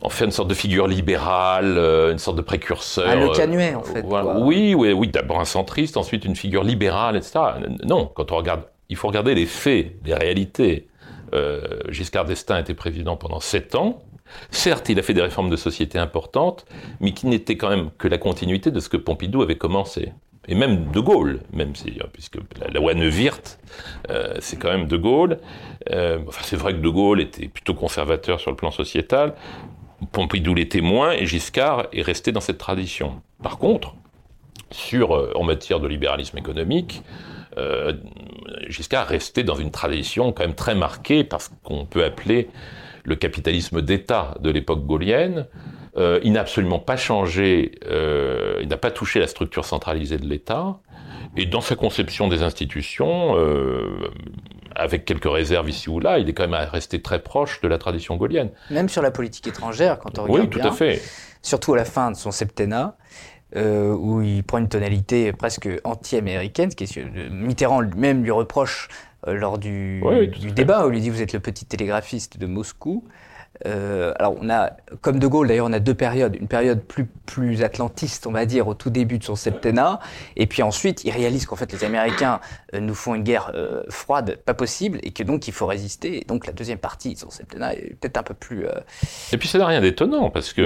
en faire une sorte de figure libérale, euh, une sorte de précurseur. Ah, le canuet, en fait. oui, oui, oui, d'abord un centriste, ensuite une figure libérale, etc. Non, quand on regarde, il faut regarder les faits, les réalités. Euh, Giscard d'Estaing était président pendant sept ans. Certes, il a fait des réformes de société importantes, mais qui n'étaient quand même que la continuité de ce que Pompidou avait commencé. et même De Gaulle, même si, puisque la, loi Neuwirth, c'est quand même De Gaulle. enfin, c'est vrai que De Gaulle était plutôt conservateur sur le plan sociétal, Pompidou l'était moins, et Giscard est resté dans cette tradition. Par contre, sur, en matière de libéralisme économique, euh, Giscard restait dans une tradition quand même très marquée par ce qu'on peut appeler le capitalisme d'État de l'époque gaulienne. Euh, il n'a absolument pas changé, euh, il n'a pas touché la structure centralisée de l'État. Et dans sa conception des institutions, avec quelques réserves ici ou là, il est quand même resté très proche de la tradition gaulienne. Même sur la politique étrangère, quand on regarde Oui, tout à fait. Surtout à la fin de son septennat. Euh, où il prend une tonalité presque anti-américaine, ce qui est, Mitterrand lui-même lui reproche euh, lors du, du débat, où il lui dit vous êtes le petit télégraphiste de Moscou. Euh, alors, on a, comme De Gaulle, d'ailleurs, on a deux périodes. Une période plus, plus atlantiste, on va dire, au tout début de son septennat. Et puis ensuite, il réalise qu'en fait, les Américains euh, nous font une guerre euh, froide, pas possible, et que donc il faut résister. Et donc, la deuxième partie de son septennat est peut-être un peu plus. Et puis, ça n'a rien d'étonnant, parce que.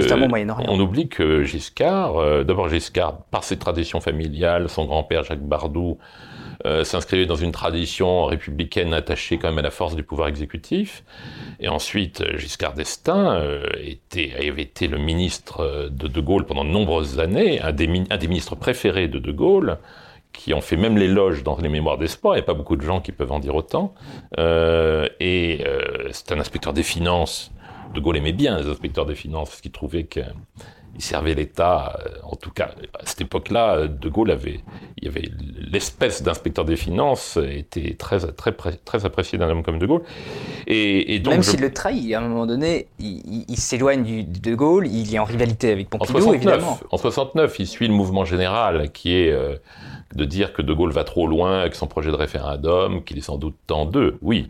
On oublie que Giscard, d'abord Giscard, par ses traditions familiales, son grand-père Jacques Bardou, euh, s'inscrivait dans une tradition républicaine attachée quand même à la force du pouvoir exécutif. Et ensuite, Giscard d'Estaing euh, était, avait été le ministre de De Gaulle pendant de nombreuses années, un des, ministres préférés de De Gaulle qui ont fait même l'éloge dans les mémoires d'espoir, il n'y a pas beaucoup de gens qui peuvent en dire autant. Euh, et euh, c'est un inspecteur des finances. De Gaulle aimait bien les inspecteurs des finances, parce qu'il trouvait que il servait l'État. Euh, en tout cas, à cette époque-là, De Gaulle avait, il y avait l'espèce d'inspecteur des finances était très, très, très apprécié d'un homme comme De Gaulle. Et, donc Même s'il le trahit, à un moment donné, il, s'éloigne de De Gaulle, il est en rivalité avec Pompidou, en 69, évidemment. En 69, il suit le mouvement général qui est euh, de dire que De Gaulle va trop loin avec son projet de référendum, qu'il est sans doute temps d'eux, oui.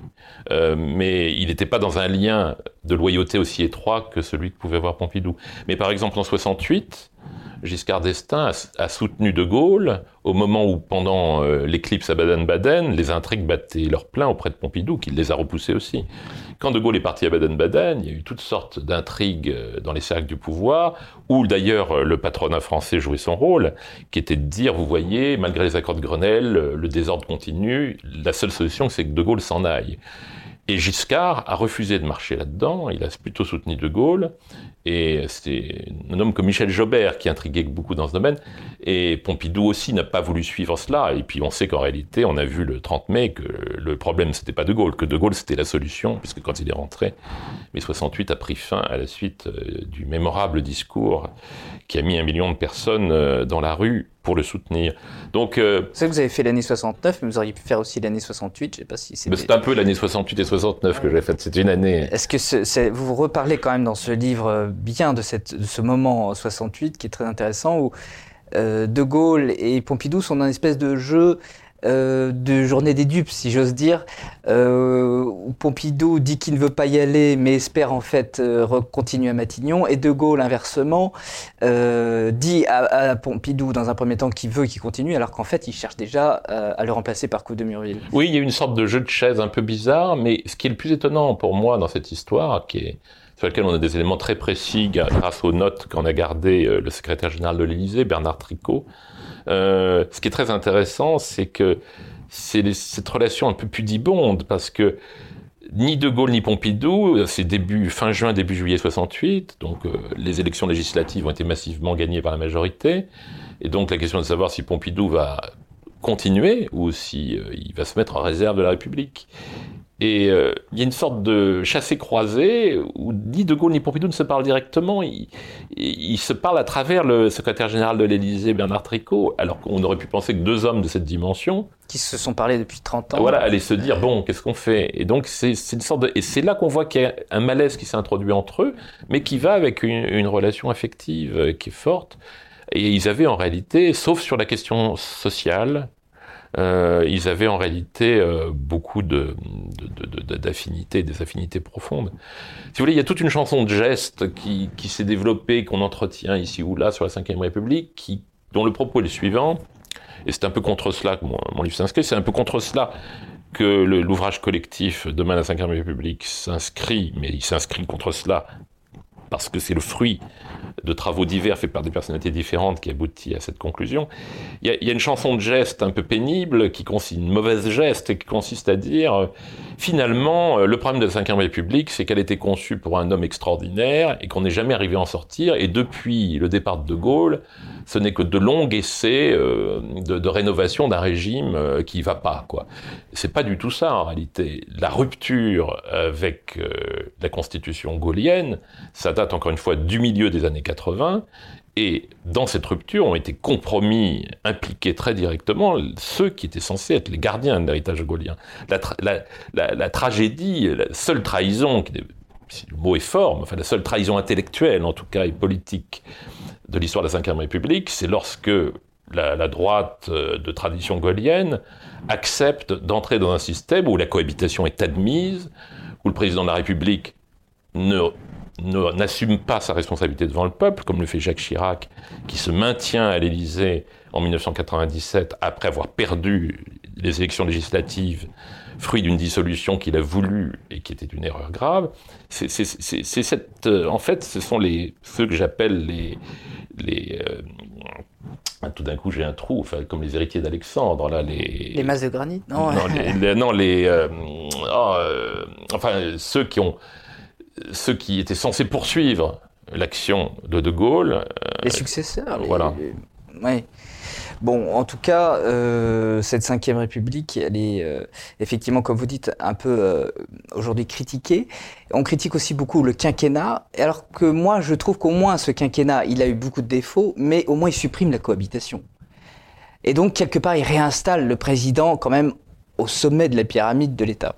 Euh, mais il n'était pas dans un lien de loyauté aussi étroit que celui que pouvait avoir Pompidou. Mais par exemple en 68, Giscard d'Estaing a, soutenu De Gaulle au moment où, pendant euh, l'éclipse à Baden-Baden, les intrigues battaient leur plein auprès de Pompidou, qui les a repoussés aussi. Quand De Gaulle est parti à Baden-Baden, il y a eu toutes sortes d'intrigues euh, dans les cercles du pouvoir, où d'ailleurs euh, le patronat français jouait son rôle, qui était de dire, vous voyez, malgré les accords de Grenelle, le désordre continue, la seule solution c'est que De Gaulle s'en aille. Et Giscard a refusé de marcher là-dedans, il a plutôt soutenu De Gaulle, et c'est un homme comme Michel Jobert qui intriguait beaucoup dans ce domaine, et Pompidou aussi n'a pas voulu suivre cela, et puis on sait qu'en réalité, on a vu le 30 mai que le problème c'était pas De Gaulle, que De Gaulle c'était la solution, puisque quand il est rentré, mai 68 a pris fin à la suite euh, du mémorable discours qui a mis un million de personnes euh, dans la rue pour le soutenir. Donc, euh, c'est que vous avez fait l'année 69, mais vous auriez pu faire aussi l'année 68. Je sais pas si c'est. C'est un peu l'année 68 et 69 que j'ai faite. C'est une année. Est-ce que vous reparlez quand même dans ce livre euh, bien de, cette, ce moment 68 qui est très intéressant où euh, De Gaulle et Pompidou sont dans une espèce de jeu euh, de journée des dupes, si j'ose dire, euh, où Pompidou dit qu'il ne veut pas y aller, mais espère en fait euh, continuer à Matignon, et De Gaulle, inversement, euh, dit à, Pompidou dans un premier temps qu'il veut qu'il continue, alors qu'en fait il cherche déjà à le remplacer par Coup de Murville. Oui, il y a une sorte de jeu de chaise un peu bizarre, mais ce qui est le plus étonnant pour moi dans cette histoire, qui est sur lequel on a des éléments très précis grâce aux notes qu'en a gardé le secrétaire général de l'Élysée, Bernard Tricot, euh, ce qui est très intéressant, c'est que c'est cette relation un peu pudibonde, parce que ni De Gaulle ni Pompidou, c'est début, fin juin, début juillet 68, donc euh, les élections législatives ont été massivement gagnées par la majorité, et donc la question de savoir si Pompidou va continuer ou si euh, va se mettre en réserve de la République. Et euh, il y a une sorte de chassé-croisé où ni De Gaulle ni Pompidou ne se parlent directement. Ils, se parlent à travers le secrétaire général de l'Élysée, Bernard Tricot, alors qu'on aurait pu penser que deux hommes de cette dimension. Qui se sont parlé depuis 30 ans. Voilà, allaient se dire bon, qu'est-ce qu'on fait? Et donc, c'est une sorte de. Et c'est là qu'on voit qu'il y a un malaise qui s'est introduit entre eux, mais qui va avec une, une relation affective qui est forte. Et ils avaient en réalité, sauf sur la question sociale, euh, ils avaient en réalité euh, beaucoup d'affinités, de, de, des affinités profondes. Si vous voulez, il y a toute une chanson de gestes qui, s'est développée, qu'on entretient ici ou là sur la Ve République, dont le propos est le suivant, et c'est un peu contre cela que mon, mon livre s'inscrit, c'est un peu contre cela que l'ouvrage collectif Demain la Ve République s'inscrit, mais il s'inscrit contre cela parce que c'est le fruit de travaux divers faits par des personnalités différentes qui aboutit à cette conclusion. Il y a, une chanson de geste un peu pénible, qui consiste, une mauvaise geste, qui consiste à dire, euh, finalement, euh, le problème de la Ve République, c'est qu'elle était conçue pour un homme extraordinaire et qu'on n'est jamais arrivé à en sortir. Et depuis le départ de De Gaulle, ce n'est que de longs essais euh, de, rénovation d'un régime qui va pas, quoi. C'est pas du tout ça, en réalité. La rupture avec la constitution gaulienne, ça date encore une fois du milieu des années 80, et dans cette rupture ont été compromis, impliqués très directement ceux qui étaient censés être les gardiens de l'héritage gaulien. La, tragédie, la seule trahison, si le mot est fort, enfin la seule trahison intellectuelle en tout cas et politique de l'histoire de la Ve République, c'est lorsque la, droite euh, de tradition gaulienne accepte d'entrer dans un système où la cohabitation est admise, où le président de la République n'assume pas sa responsabilité devant le peuple, comme le fait Jacques Chirac, qui se maintient à l'Élysée en 1997 après avoir perdu les élections législatives, fruit d'une dissolution qu'il a voulu et qui était une erreur grave. C'est euh, en fait, ce sont ceux que j'appelle les, les euh, tout d'un coup j'ai un trou, enfin, comme les héritiers d'Alexandre là, les les masses de granit, non, non les, euh, oh, enfin ceux qui ont ceux qui étaient censés poursuivre l'action de De Gaulle. Euh, les successeurs. voilà. Oui. Bon, en tout cas, euh, cette cinquième République, elle est euh, effectivement, comme vous dites, un peu aujourd'hui critiquée. On critique aussi beaucoup le quinquennat, alors que moi, je trouve qu'au moins ce quinquennat, il a eu beaucoup de défauts, mais au moins il supprime la cohabitation. Et donc, quelque part, il réinstalle le président quand même au sommet de la pyramide de l'État.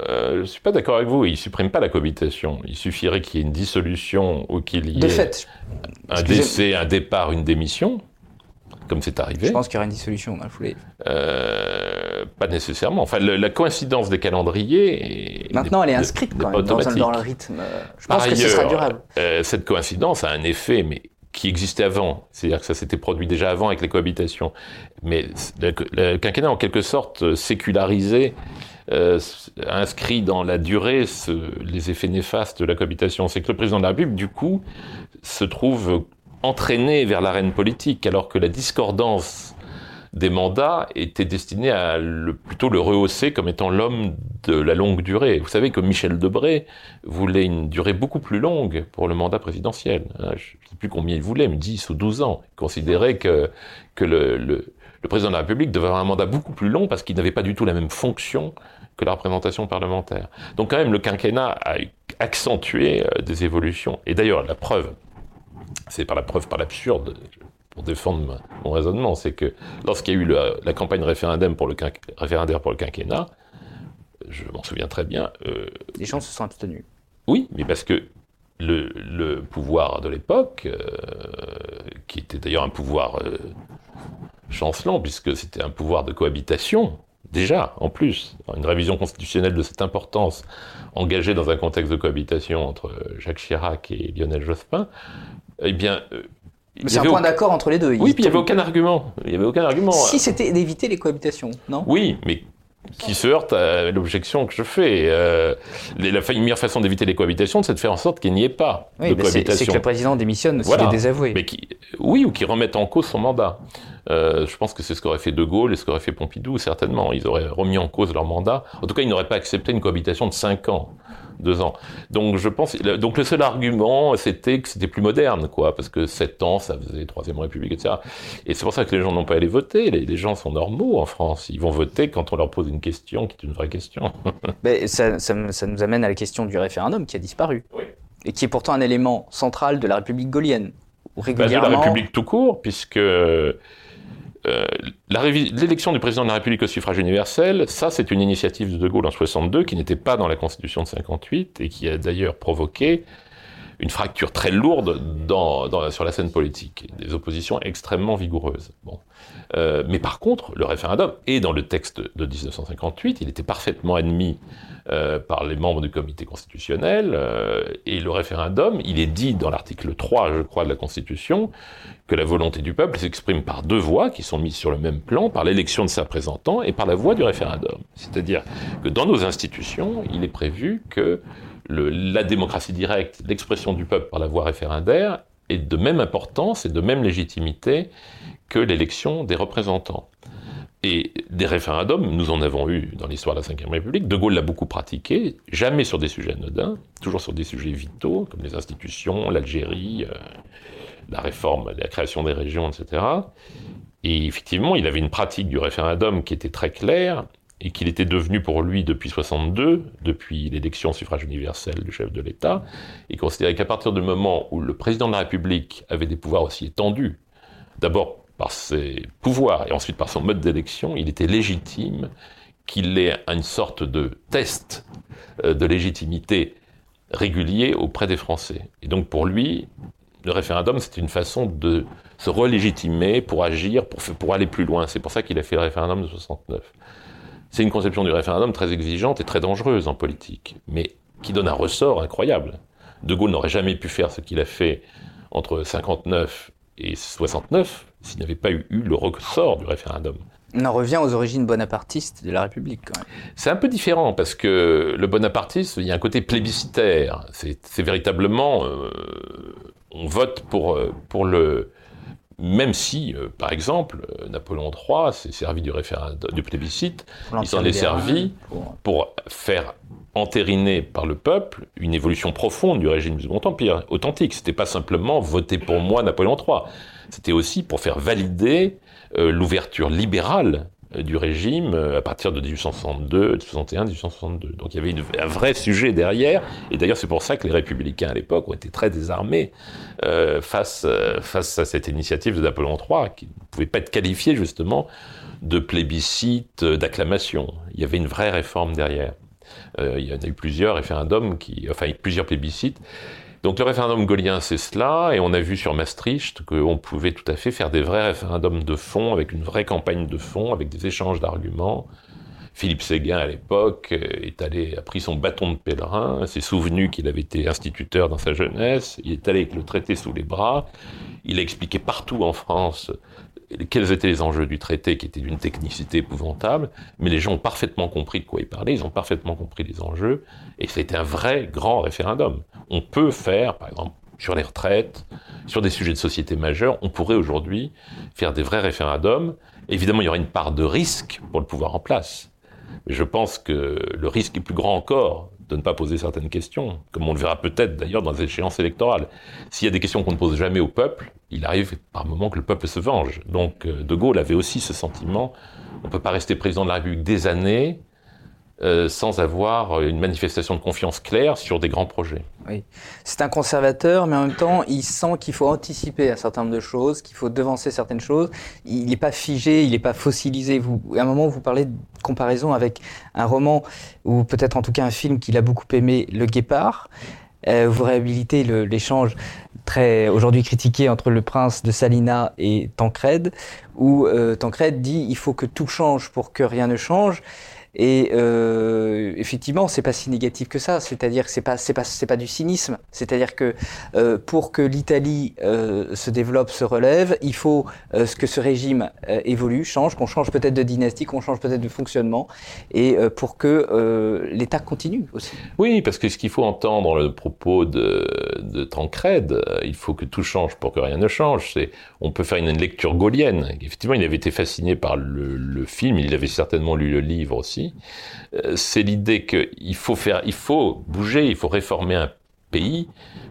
Euh, je ne suis pas d'accord avec vous. Il ne supprime pas la cohabitation. Il suffirait qu'il y ait une dissolution ou qu'il y ait un décès, un départ, une démission, comme c'est arrivé. Je pense qu'il y aura une dissolution dans la foulée. Euh, pas nécessairement. Enfin, la coïncidence des calendriers. Maintenant, elle est inscrite quand même dans, le rythme. Je pense que ce sera durable. Euh, cette coïncidence a un effet, mais qui existait avant. C'est-à-dire que ça s'était produit déjà avant avec les cohabitations. Mais le, quinquennat, en quelque sorte, sécularisé euh, inscrit dans la durée les effets néfastes de la cohabitation. C'est que le président de la République, du coup, se trouve entraîné vers l'arène politique, alors que la discordance des mandats était destinée à le, plutôt le rehausser comme étant l'homme de la longue durée. Vous savez que Michel Debré voulait une durée beaucoup plus longue pour le mandat présidentiel. Hein, je ne sais plus combien il voulait, mais 10 ou 12 ans. Il considérait que, le, le président de la République devait avoir un mandat beaucoup plus long parce qu'il n'avait pas du tout la même fonction que la représentation parlementaire. Donc quand même, le quinquennat a accentué euh, des évolutions. Et d'ailleurs, la preuve, c'est par la preuve par l'absurde, pour défendre mon raisonnement, c'est que lorsqu'il y a eu la, campagne référendaire pour, le référendaire pour le quinquennat, je m'en souviens très bien. Euh, Les gens se sont abstenus. Oui, mais parce que le, pouvoir de l'époque, euh, qui était d'ailleurs un pouvoir chancelant, puisque c'était un pouvoir de cohabitation, déjà, en plus, une révision constitutionnelle de cette importance, engagée dans un contexte de cohabitation entre Jacques Chirac et Lionel Jospin, eh bien... Euh, c'est un point d'accord entre les deux. Oui, puis il n'y avait aucun argument. Il y avait aucun argument. Si c'était d'éviter les cohabitations, non? Oui, mais qui se heurte à l'objection que je fais. Euh, la meilleure façon d'éviter les cohabitations, c'est de faire en sorte qu'il n'y ait pas de cohabitation. C'est que le président démissionne, c'est voilà. désavoué. Mais qui, oui, ou qu'il remette en cause son mandat. Euh, je pense que c'est ce qu'aurait fait De Gaulle et ce qu'aurait fait Pompidou, certainement. Ils auraient remis en cause leur mandat. En tout cas, ils n'auraient pas accepté une cohabitation de 5 ans deux ans. Donc je pense, donc le seul argument, c'était que c'était plus moderne, quoi, parce que sept ans, ça faisait Troisième République, etc. Et c'est pour ça que les gens n'ont pas allé voter. Les, gens sont normaux en France. Ils vont voter quand on leur pose une question qui est une vraie question. Mais ça, ça, nous amène à la question du référendum qui a disparu. Et qui est pourtant un élément central de la République gaulienne. Régulièrement... Bah, de la République tout court, puisque euh, l'élection du président de la République au suffrage universel, ça c'est une initiative de De Gaulle en 62 qui n'était pas dans la Constitution de 58 et qui a d'ailleurs provoqué une fracture très lourde sur la scène politique, des oppositions extrêmement vigoureuses. Bon. Euh, mais par contre, le référendum, et dans le texte de 1958, il était parfaitement admis euh, par les membres du comité constitutionnel, euh, et le référendum, il est dit dans l'article 3, je crois, de la Constitution, que la volonté du peuple s'exprime par deux voix qui sont mises sur le même plan, par l'élection de ses représentants et par la voix du référendum. C'est-à-dire que dans nos institutions, il est prévu que la démocratie directe, l'expression du peuple par la voie référendaire, est de même importance et de même légitimité que l'élection des représentants. Et des référendums, nous en avons eu dans l'histoire de la Ve République. De Gaulle l'a beaucoup pratiqué, jamais sur des sujets anodins, toujours sur des sujets vitaux, comme les institutions, l'Algérie, euh, la réforme, la création des régions, etc. Et effectivement, il avait une pratique du référendum qui était très claire et qu'il était devenu pour lui depuis 62, depuis l'élection au suffrage universel du chef de l'État, et considérait qu'à partir du moment où le président de la République avait des pouvoirs aussi étendus, d'abord par ses pouvoirs et ensuite par son mode d'élection, il était légitime qu'il ait une sorte de test euh, de légitimité régulier auprès des Français. Et donc pour lui, le référendum, c'était une façon de se relégitimer pour agir, pour, pour aller plus loin. C'est pour ça qu'il a fait le référendum de 69. C'est une conception du référendum très exigeante et très dangereuse en politique, mais qui donne un ressort incroyable. De Gaulle n'aurait jamais pu faire ce qu'il a fait entre 59 et 69 s'il n'avait pas eu, le ressort du référendum. On en revient aux origines bonapartistes de la République. C'est un peu différent parce que le bonapartisme, il y a un côté plébiscitaire. C'est véritablement, euh, on vote pour, euh, pour le, même si, euh, par exemple, Napoléon III s'est servi du référendum, du plébiscite, il s'en est servi pour... faire entériner par le peuple une évolution profonde du régime du Second Empire, authentique. C'était pas simplement voter pour moi Napoléon III c'était aussi pour faire valider euh, l'ouverture libérale euh, du régime euh, à partir de 1862, 1861, 1862. Donc il y avait un vrai sujet derrière, et d'ailleurs c'est pour ça que les républicains à l'époque ont été très désarmés face, face à cette initiative de Napoléon III, qui ne pouvait pas être qualifiée justement de plébiscite, d'acclamation. Il y avait une vraie réforme derrière. il y en a eu plusieurs référendums, qui, enfin plusieurs plébiscites, donc le référendum gaulien, c'est cela, et on a vu sur Maastricht qu'on pouvait tout à fait faire des vrais référendums de fond, avec une vraie campagne de fond, avec des échanges d'arguments. Philippe Séguin, à l'époque, est allé, a pris son bâton de pèlerin, s'est souvenu qu'il avait été instituteur dans sa jeunesse, il est allé avec le traité sous les bras, il a expliqué partout en France quels étaient les enjeux du traité, qui étaient d'une technicité épouvantable, mais les gens ont parfaitement compris de quoi il parlait, ils ont parfaitement compris les enjeux, et c'était un vrai grand référendum. On peut faire, par exemple, sur les retraites, sur des sujets de société majeurs, on pourrait aujourd'hui faire des vrais référendums. Évidemment, il y aura une part de risque pour le pouvoir en place. Mais je pense que le risque est plus grand encore de ne pas poser certaines questions, comme on le verra peut-être d'ailleurs dans les échéances électorales. S'il y a des questions qu'on ne pose jamais au peuple, il arrive par moments que le peuple se venge. Donc euh, De Gaulle avait aussi ce sentiment, on ne peut pas rester président de la République des années euh, sans avoir une manifestation de confiance claire sur des grands projets. Oui, c'est un conservateur, mais en même temps, il sent qu'il faut anticiper un certain nombre de choses, qu'il faut devancer certaines choses. Il n'est pas figé, il n'est pas fossilisé. Vous, à un moment, vous parlez de comparaison avec un roman, ou peut-être en tout cas un film qu'il a beaucoup aimé, Le Guépard. Euh, vous réhabilitez l'échange très aujourd'hui critiqué entre le prince de Salina et Tancred, où euh, Tancred dit il faut que tout change pour que rien ne change. Et euh, effectivement, c'est pas si négatif que ça. C'est-à-dire que c'est pas c'est pas c'est pas du cynisme. C'est-à-dire que euh, pour que l'Italie euh, se développe, se relève, il faut euh, que ce régime évolue, change, qu'on change peut-être de dynastie, qu'on change peut-être de fonctionnement, et pour que l'État continue aussi. Oui, parce que ce qu'il faut entendre le propos de, de il faut que tout change pour que rien ne change. C'est on peut faire une, lecture gaulienne. Effectivement, il avait été fasciné par le film. Il avait certainement lu le livre aussi. Euh, c'est l'idée qu'il faut faire, il faut bouger, il faut réformer un pays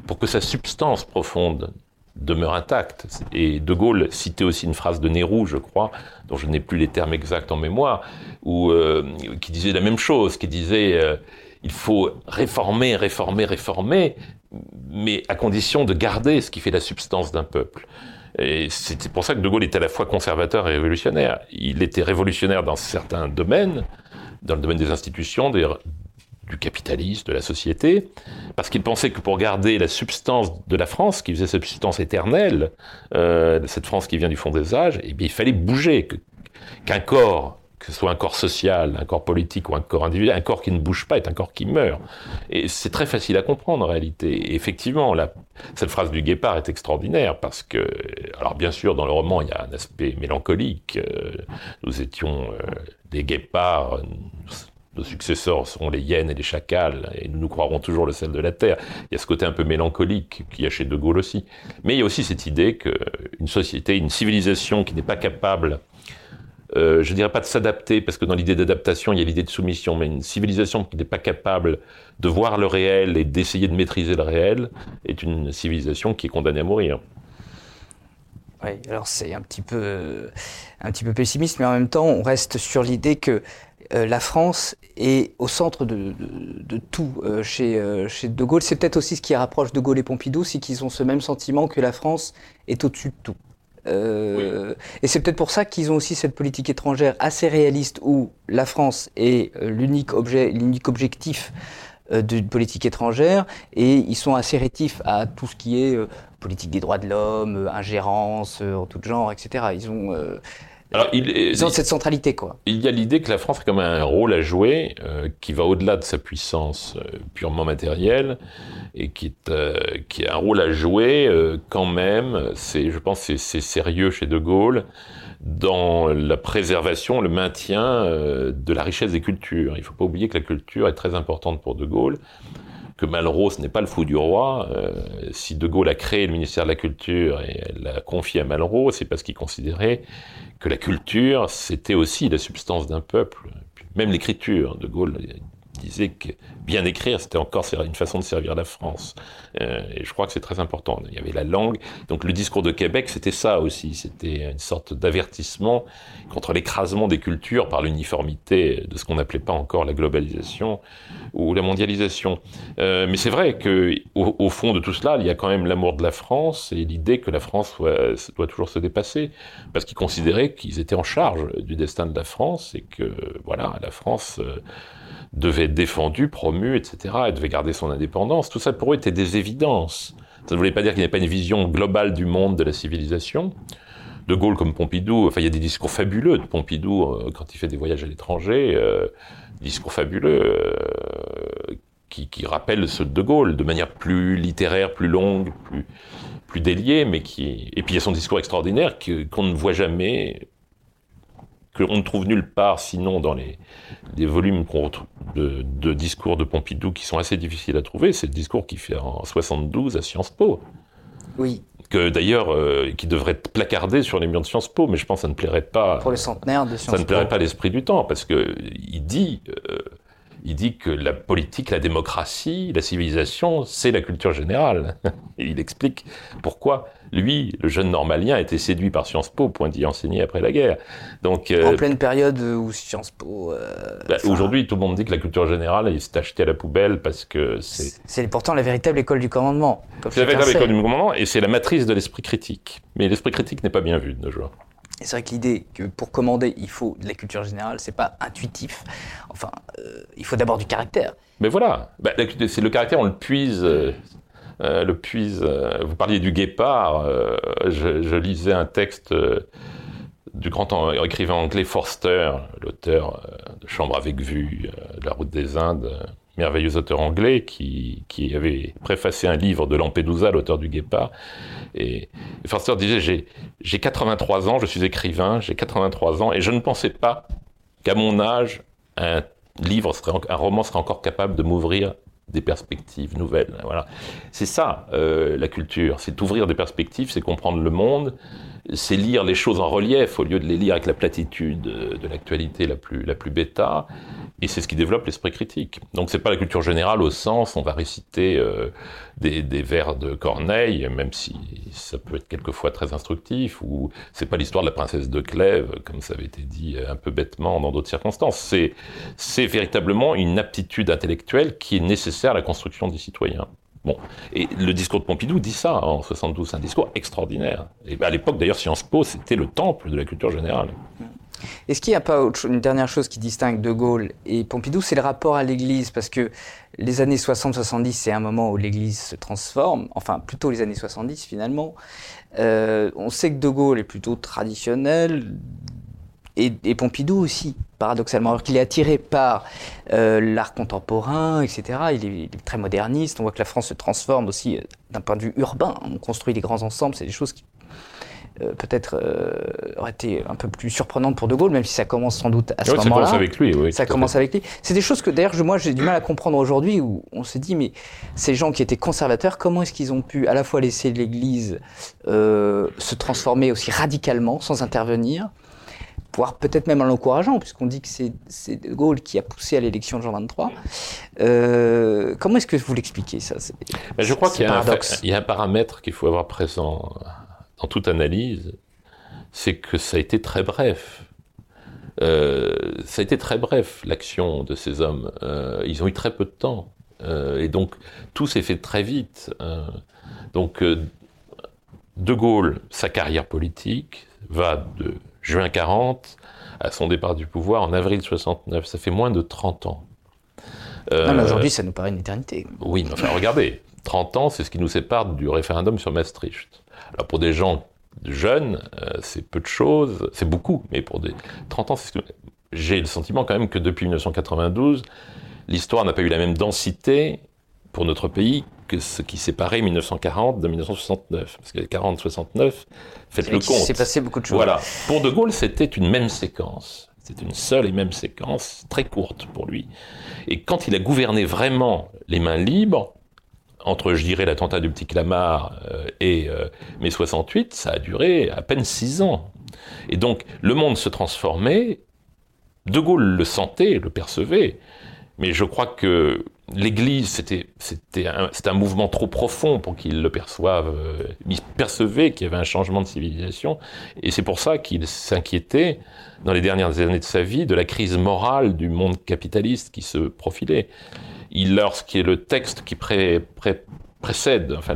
pour que sa substance profonde demeure intacte. Et De Gaulle citait aussi une phrase de Nehru, je crois, dont je n'ai plus les termes exacts en mémoire, où, euh, qui disait la même chose, qui disait euh, il faut réformer, réformer, réformer, mais à condition de garder ce qui fait la substance d'un peuple. Et c'est pour ça que De Gaulle était à la fois conservateur et révolutionnaire. Il était révolutionnaire dans certains domaines, dans le domaine des institutions, du capitalisme, de la société, parce qu'il pensait que pour garder la substance de la France, qui faisait substance éternelle, euh, cette France qui vient du fond des âges, eh il fallait bouger, qu'un corps que ce soit un corps social, un corps politique ou un corps individuel, un corps qui ne bouge pas est un corps qui meurt. Et c'est très facile à comprendre en réalité. Et effectivement, cette phrase du guépard est extraordinaire parce que, alors bien sûr, dans le roman, il y a un aspect mélancolique. Euh, nous étions euh, des guépards, nos successeurs seront les hyènes et les chacals, et nous nous croirons toujours le sel de la terre. Il y a ce côté un peu mélancolique qu'il y a chez De Gaulle aussi. Mais il y a aussi cette idée qu'une société, une civilisation qui n'est pas capable, euh, je dirais pas de s'adapter, parce que dans l'idée d'adaptation, il y a l'idée de soumission, mais une civilisation qui n'est pas capable de voir le réel et d'essayer de maîtriser le réel, est une civilisation qui est condamnée à mourir. Oui, alors c'est un petit peu pessimiste, mais en même temps, on reste sur l'idée que euh, la France est au centre de, tout euh, chez, chez De Gaulle. C'est peut-être aussi ce qui rapproche De Gaulle et Pompidou, c'est qu'ils ont ce même sentiment que la France est au-dessus de tout. Et c'est peut-être pour ça qu'ils ont aussi cette politique étrangère assez réaliste où la France est l'unique objet, l'unique objectif d'une politique étrangère et ils sont assez rétifs à tout ce qui est politique des droits de l'homme, ingérence en tout genre, etc. Ils ont alors, il, ont cette centralité, quoi. Il y a l'idée que la France a quand même un rôle à jouer euh, qui va au-delà de sa puissance euh, purement matérielle et qui est, euh, qui a un rôle à jouer quand même. C'est, je pense, c'est, c'est sérieux chez De Gaulle dans la préservation, le maintien de la richesse des cultures. Il ne faut pas oublier que la culture est très importante pour De Gaulle que Malraux, ce n'est pas le fou du roi. si De Gaulle a créé le ministère de la Culture et l'a confié à Malraux, c'est parce qu'il considérait que la culture, c'était aussi la substance d'un peuple. Même l'écriture, De Gaulle disait que bien écrire, c'était encore une façon de servir la France. Euh, et je crois que c'est très important. Il y avait la langue. Donc le discours de Québec, c'était ça aussi. C'était une sorte d'avertissement contre l'écrasement des cultures par l'uniformité de ce qu'on n'appelait pas encore la globalisation ou la mondialisation. Euh, mais c'est vrai que au, fond de tout cela, il y a quand même l'amour de la France et l'idée que la France doit, toujours se dépasser, parce qu'ils considéraient qu'ils étaient en charge du destin de la France et que voilà, la France euh, devait être défendue, promue, etc. Elle devait garder son indépendance. Tout ça pour eux était des évidences. Ça ne voulait pas dire qu'il n'y avait pas une vision globale du monde, de la civilisation. De Gaulle comme Pompidou, enfin il y a des discours fabuleux de Pompidou euh, quand il fait des voyages à l'étranger, euh, discours fabuleux euh, qui, qui, rappellent ceux de De Gaulle de manière plus littéraire, plus longue, plus, plus déliée, mais qui et puis il y a son discours extraordinaire qu'on ne voit jamais qu'on ne trouve nulle part, sinon dans les, volumes de, de, discours de Pompidou qui sont assez difficiles à trouver. C'est le discours qu'il fait en 72 à Sciences Po. Oui. Que d'ailleurs, euh, qui devrait être placardé sur les murs de Sciences Po, mais je pense que ça ne plairait pas. Pour le centenaire de Sciences Po. Ça ne plairait pas l'esprit du temps, parce que il dit. Euh, il dit que la politique, la démocratie, la civilisation, c'est la culture générale. Et il explique pourquoi lui, le jeune normalien, a été séduit par Sciences Po, point d'y enseigner après la guerre. Donc, euh, en pleine période où Sciences Po. Euh, bah, aujourd'hui, tout le monde dit que la culture générale, il s'est acheté à la poubelle parce que c'est. C'est pourtant la véritable école du commandement. C'est la véritable école du commandement et c'est la matrice de l'esprit critique. Mais l'esprit critique n'est pas bien vu de nos jours. C'est vrai que l'idée que pour commander, il faut de la culture générale, c'est pas intuitif. Enfin, euh, il faut d'abord du caractère. Mais voilà, bah, c'est le caractère, on le puise. Euh, le puise. Euh, vous parliez du guépard. Euh, je, lisais un texte du grand écrivain anglais Forster, l'auteur de Chambre avec vue, de la route des Indes, merveilleux auteur anglais qui, qui, avait préfacé un livre de Lampedusa, l'auteur du Guépard. Et, Forster disait J'ai 83 ans, je suis écrivain, j'ai 83 ans, et je ne pensais pas qu'à mon âge, un livre, serait, un roman serait encore capable de m'ouvrir des perspectives nouvelles. Voilà. C'est ça, euh, la culture. C'est ouvrir des perspectives, c'est comprendre le monde, c'est lire les choses en relief au lieu de les lire avec la platitude de l'actualité la plus, la plus bêta. Et c'est ce qui développe l'esprit critique. Donc c'est pas la culture générale au sens, on va réciter euh, des, des, vers de Corneille, même si ça peut être quelquefois très instructif, ou c'est pas l'histoire de la princesse de Clèves, comme ça avait été dit un peu bêtement dans d'autres circonstances. C'est, c'est véritablement une aptitude intellectuelle qui est nécessaire à la construction des citoyens. Bon, et le discours de Pompidou dit ça en 72, c'est un discours extraordinaire. Et à l'époque, d'ailleurs, Sciences Po, c'était le temple de la culture générale. Est-ce qu'il n'y a pas une dernière chose qui distingue De Gaulle et Pompidou, c'est le rapport à l'Église, parce que les années 60-70, c'est un moment où l'Église se transforme, enfin plutôt les années 70 finalement. Euh, on sait que De Gaulle est plutôt traditionnel, et, Pompidou aussi, paradoxalement, alors qu'il est attiré par euh, l'art contemporain, etc. Il est, très moderniste. On voit que la France se transforme aussi euh, d'un point de vue urbain. On construit des grands ensembles, c'est des choses qui peut-être aurait été un peu plus surprenante pour De Gaulle, même si ça commence sans doute à ce moment-là. Ça commence avec lui, oui. Ça commence avec lui. C'est des choses que d'ailleurs, moi, j'ai du mal à comprendre aujourd'hui, où on se dit, mais ces gens qui étaient conservateurs, comment est-ce qu'ils ont pu à la fois laisser l'Église se transformer aussi radicalement sans intervenir voire peut-être même en l'encourageant, puisqu'on dit que c'est De Gaulle qui a poussé à l'élection de Jean XXIII. Euh, comment est-ce que vous l'expliquez ça? Je crois qu'il y, y, a un paramètre qu'il faut avoir présent dans toute analyse, c'est que ça a été très bref. Euh, ça a été très bref, l'action de ces hommes. Euh, ils ont eu très peu de temps. et donc, tout s'est fait très vite. donc, De Gaulle, sa carrière politique va de juin 40 à son départ du pouvoir en avril 69. Ça fait moins de 30 ans. Euh, aujourd'hui, ça nous paraît une éternité. Oui, mais enfin, regardez, 30 ans, c'est ce qui nous sépare du référendum sur Maastricht. Alors, pour des gens jeunes, euh, c'est peu de choses, c'est beaucoup, mais pour des 30 ans, c'est ce que... J'ai le sentiment quand même que depuis 1992, l'histoire n'a pas eu la même densité pour notre pays que ce qui séparait 1940 de 1969. Parce que 40-69, faites le compte. Il s'est passé beaucoup de choses. Voilà. Pour De Gaulle, c'était une même séquence. C'était une seule et même séquence, très courte pour lui. Et quand il a gouverné vraiment les mains libres, entre, je dirais, l'attentat du petit Clamart euh, et euh, mai 68, ça a duré à peine six ans. Et donc, le monde se transformait. De Gaulle le sentait, le percevait. Mais je crois que l'Église, c'était, c'était, un, un, mouvement trop profond pour qu'il le perçoive. Euh, il percevait qu'il y avait un changement de civilisation, et c'est pour ça qu'il s'inquiétait, dans les dernières années de sa vie, de la crise morale du monde capitaliste qui se profilait. Il, lorsqu'il est le texte qui pré, pré, précède, enfin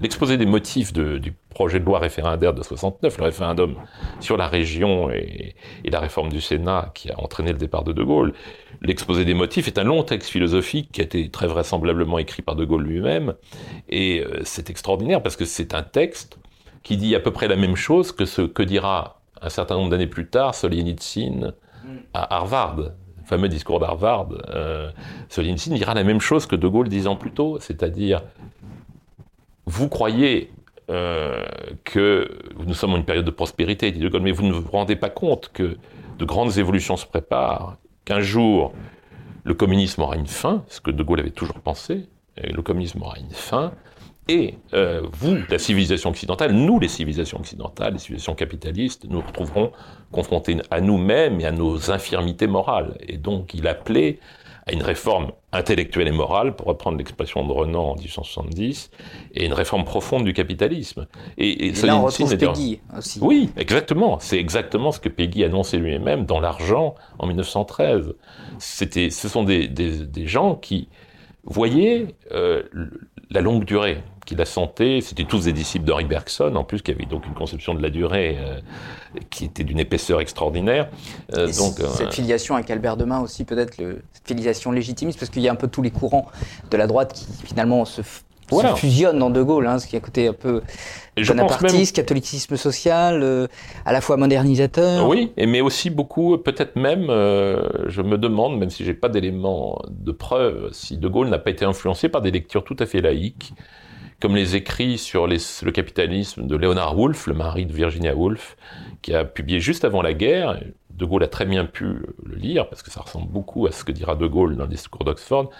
l'exposé des motifs du projet de loi référendaire de 69, le référendum sur la région et, la réforme du Sénat qui a entraîné le départ de De Gaulle. L'exposé des motifs est un long texte philosophique qui a été très vraisemblablement écrit par De Gaulle lui-même, et euh, c'est extraordinaire parce que c'est un texte qui dit à peu près la même chose que ce que dira un certain nombre d'années plus tard Solzhenitsyn à Harvard fameux discours d'Harvard, euh, Solzhenitsyn dira la même chose que De Gaulle dix ans plus tôt, c'est-à-dire vous croyez euh, que nous sommes en une période de prospérité, dit De Gaulle, mais vous ne vous rendez pas compte que de grandes évolutions se préparent, qu'un jour le communisme aura une fin, ce que De Gaulle avait toujours pensé, le communisme aura une fin, et euh, vous, la civilisation occidentale, nous, les civilisations occidentales, les civilisations capitalistes, nous retrouverons confrontés à nous-mêmes et à nos infirmités morales. Et donc, il appelait à une réforme intellectuelle et morale, pour reprendre l'expression de Renan en 1870, et une réforme profonde du capitalisme. Et, et, là, on retrouve Peggy aussi. Oui, exactement. C'est exactement ce que Peggy annonçait lui-même dans L'Argent en 1913. C'était, ce sont des, des, des gens qui voyaient euh, la longue durée qui la sentait. C'était tous des disciples d'Henri Bergson, en plus, qui avait donc une conception de la durée euh, qui était d'une épaisseur extraordinaire. Euh, donc, euh, cette filiation avec Albert Demain aussi, peut-être, cette filiation légitimiste, parce qu'il y a un peu tous les courants de la droite qui finalement se fusionnent dans De Gaulle, hein, ce qui a côté un peu bonapartiste, catholicisme social, à la fois modernisateur. Oui, mais aussi beaucoup, peut-être même, je me demande, même si j'ai pas d'éléments de preuve, si De Gaulle n'a pas été influencé par des lectures tout à fait laïques comme les écrits sur le capitalisme de Leonard Woolf, le mari de Virginia Woolf, qui a publié juste avant la guerre. De Gaulle a très bien pu le lire, parce que ça ressemble beaucoup à ce que dira De Gaulle dans le discours d'Oxford,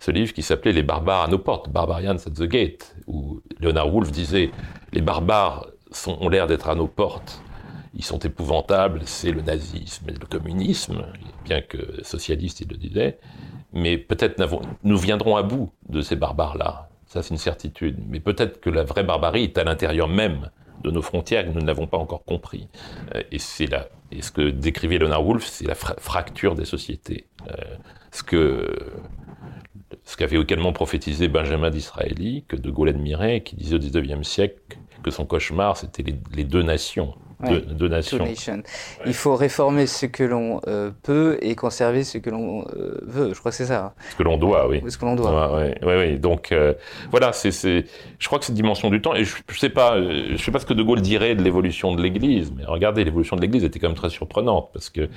ce livre qui s'appelait Les barbares à nos portes, Barbarians at the Gate, où Leonard Woolf disait Les barbares ont l'air d'être à nos portes, ils sont épouvantables, c'est le nazisme et le communisme, bien que socialiste il le disait, mais peut-être nous viendrons à bout de ces barbares-là. Ça, c'est une certitude. Mais peut-être que la vraie barbarie est à l'intérieur même de nos frontières que nous ne l'avons pas encore compris. Euh, et c'est là, et ce que décrivait Leonard Woolf, c'est la fracture des sociétés. Euh, ce que ce qu'avait également prophétisé Benjamin Disraeli, que De Gaulle admirait, qui disait au XIXe siècle que son cauchemar, c'était les, deux nations. Nations. Il faut réformer ce que l'on euh, peut et conserver ce que l'on euh, veut. Je crois que c'est ça. Hein. Ce que l'on doit, oui. Ce que l'on doit. Oui, oui. Donc euh, voilà, c'est, je crois que cette dimension du temps. Et je, ne sais pas, je sais pas ce que De Gaulle dirait de l'évolution de l'Église, mais regardez, l'évolution de l'Église était quand même très surprenante parce que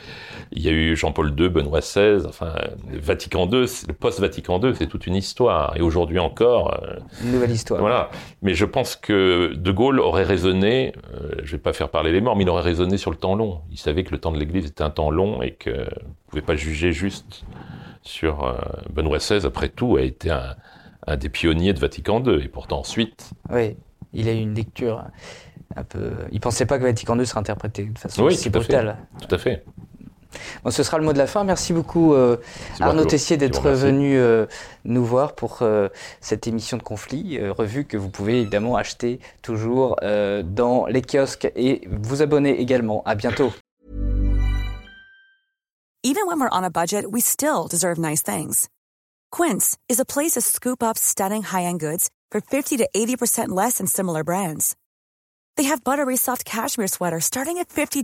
il y a eu Jean-Paul II, Benoît XVI, enfin Vatican II, le post-Vatican II, c'est toute une histoire. Et aujourd'hui encore. une nouvelle histoire. Voilà. Mais je pense que De Gaulle aurait raisonné. je vais pas faire parler les morts, mais il aurait raisonné sur le temps long. Il savait que le temps de l'Église était un temps long et vous ne pouvez pas juger juste sur euh, Benoît XVI. Après tout, a été un, des pionniers de Vatican II et pourtant ensuite. Oui, il a eu une lecture un peu. Il pensait pas que Vatican II serait interprété de façon oui, si brutale. Tout à fait. Bon, ce sera le mot de la fin. Merci beaucoup euh, Arnaud Tessier d'être venu euh, nous voir pour euh, cette émission de conflit, revue que vous pouvez évidemment acheter toujours dans les kiosques et vous abonner également. À bientôt. Even when we're on a budget, we still deserve nice things. Quince is a place to scoop up stunning high-end goods for 50 to 80% less than similar brands. They have buttery soft cashmere sweaters starting at $50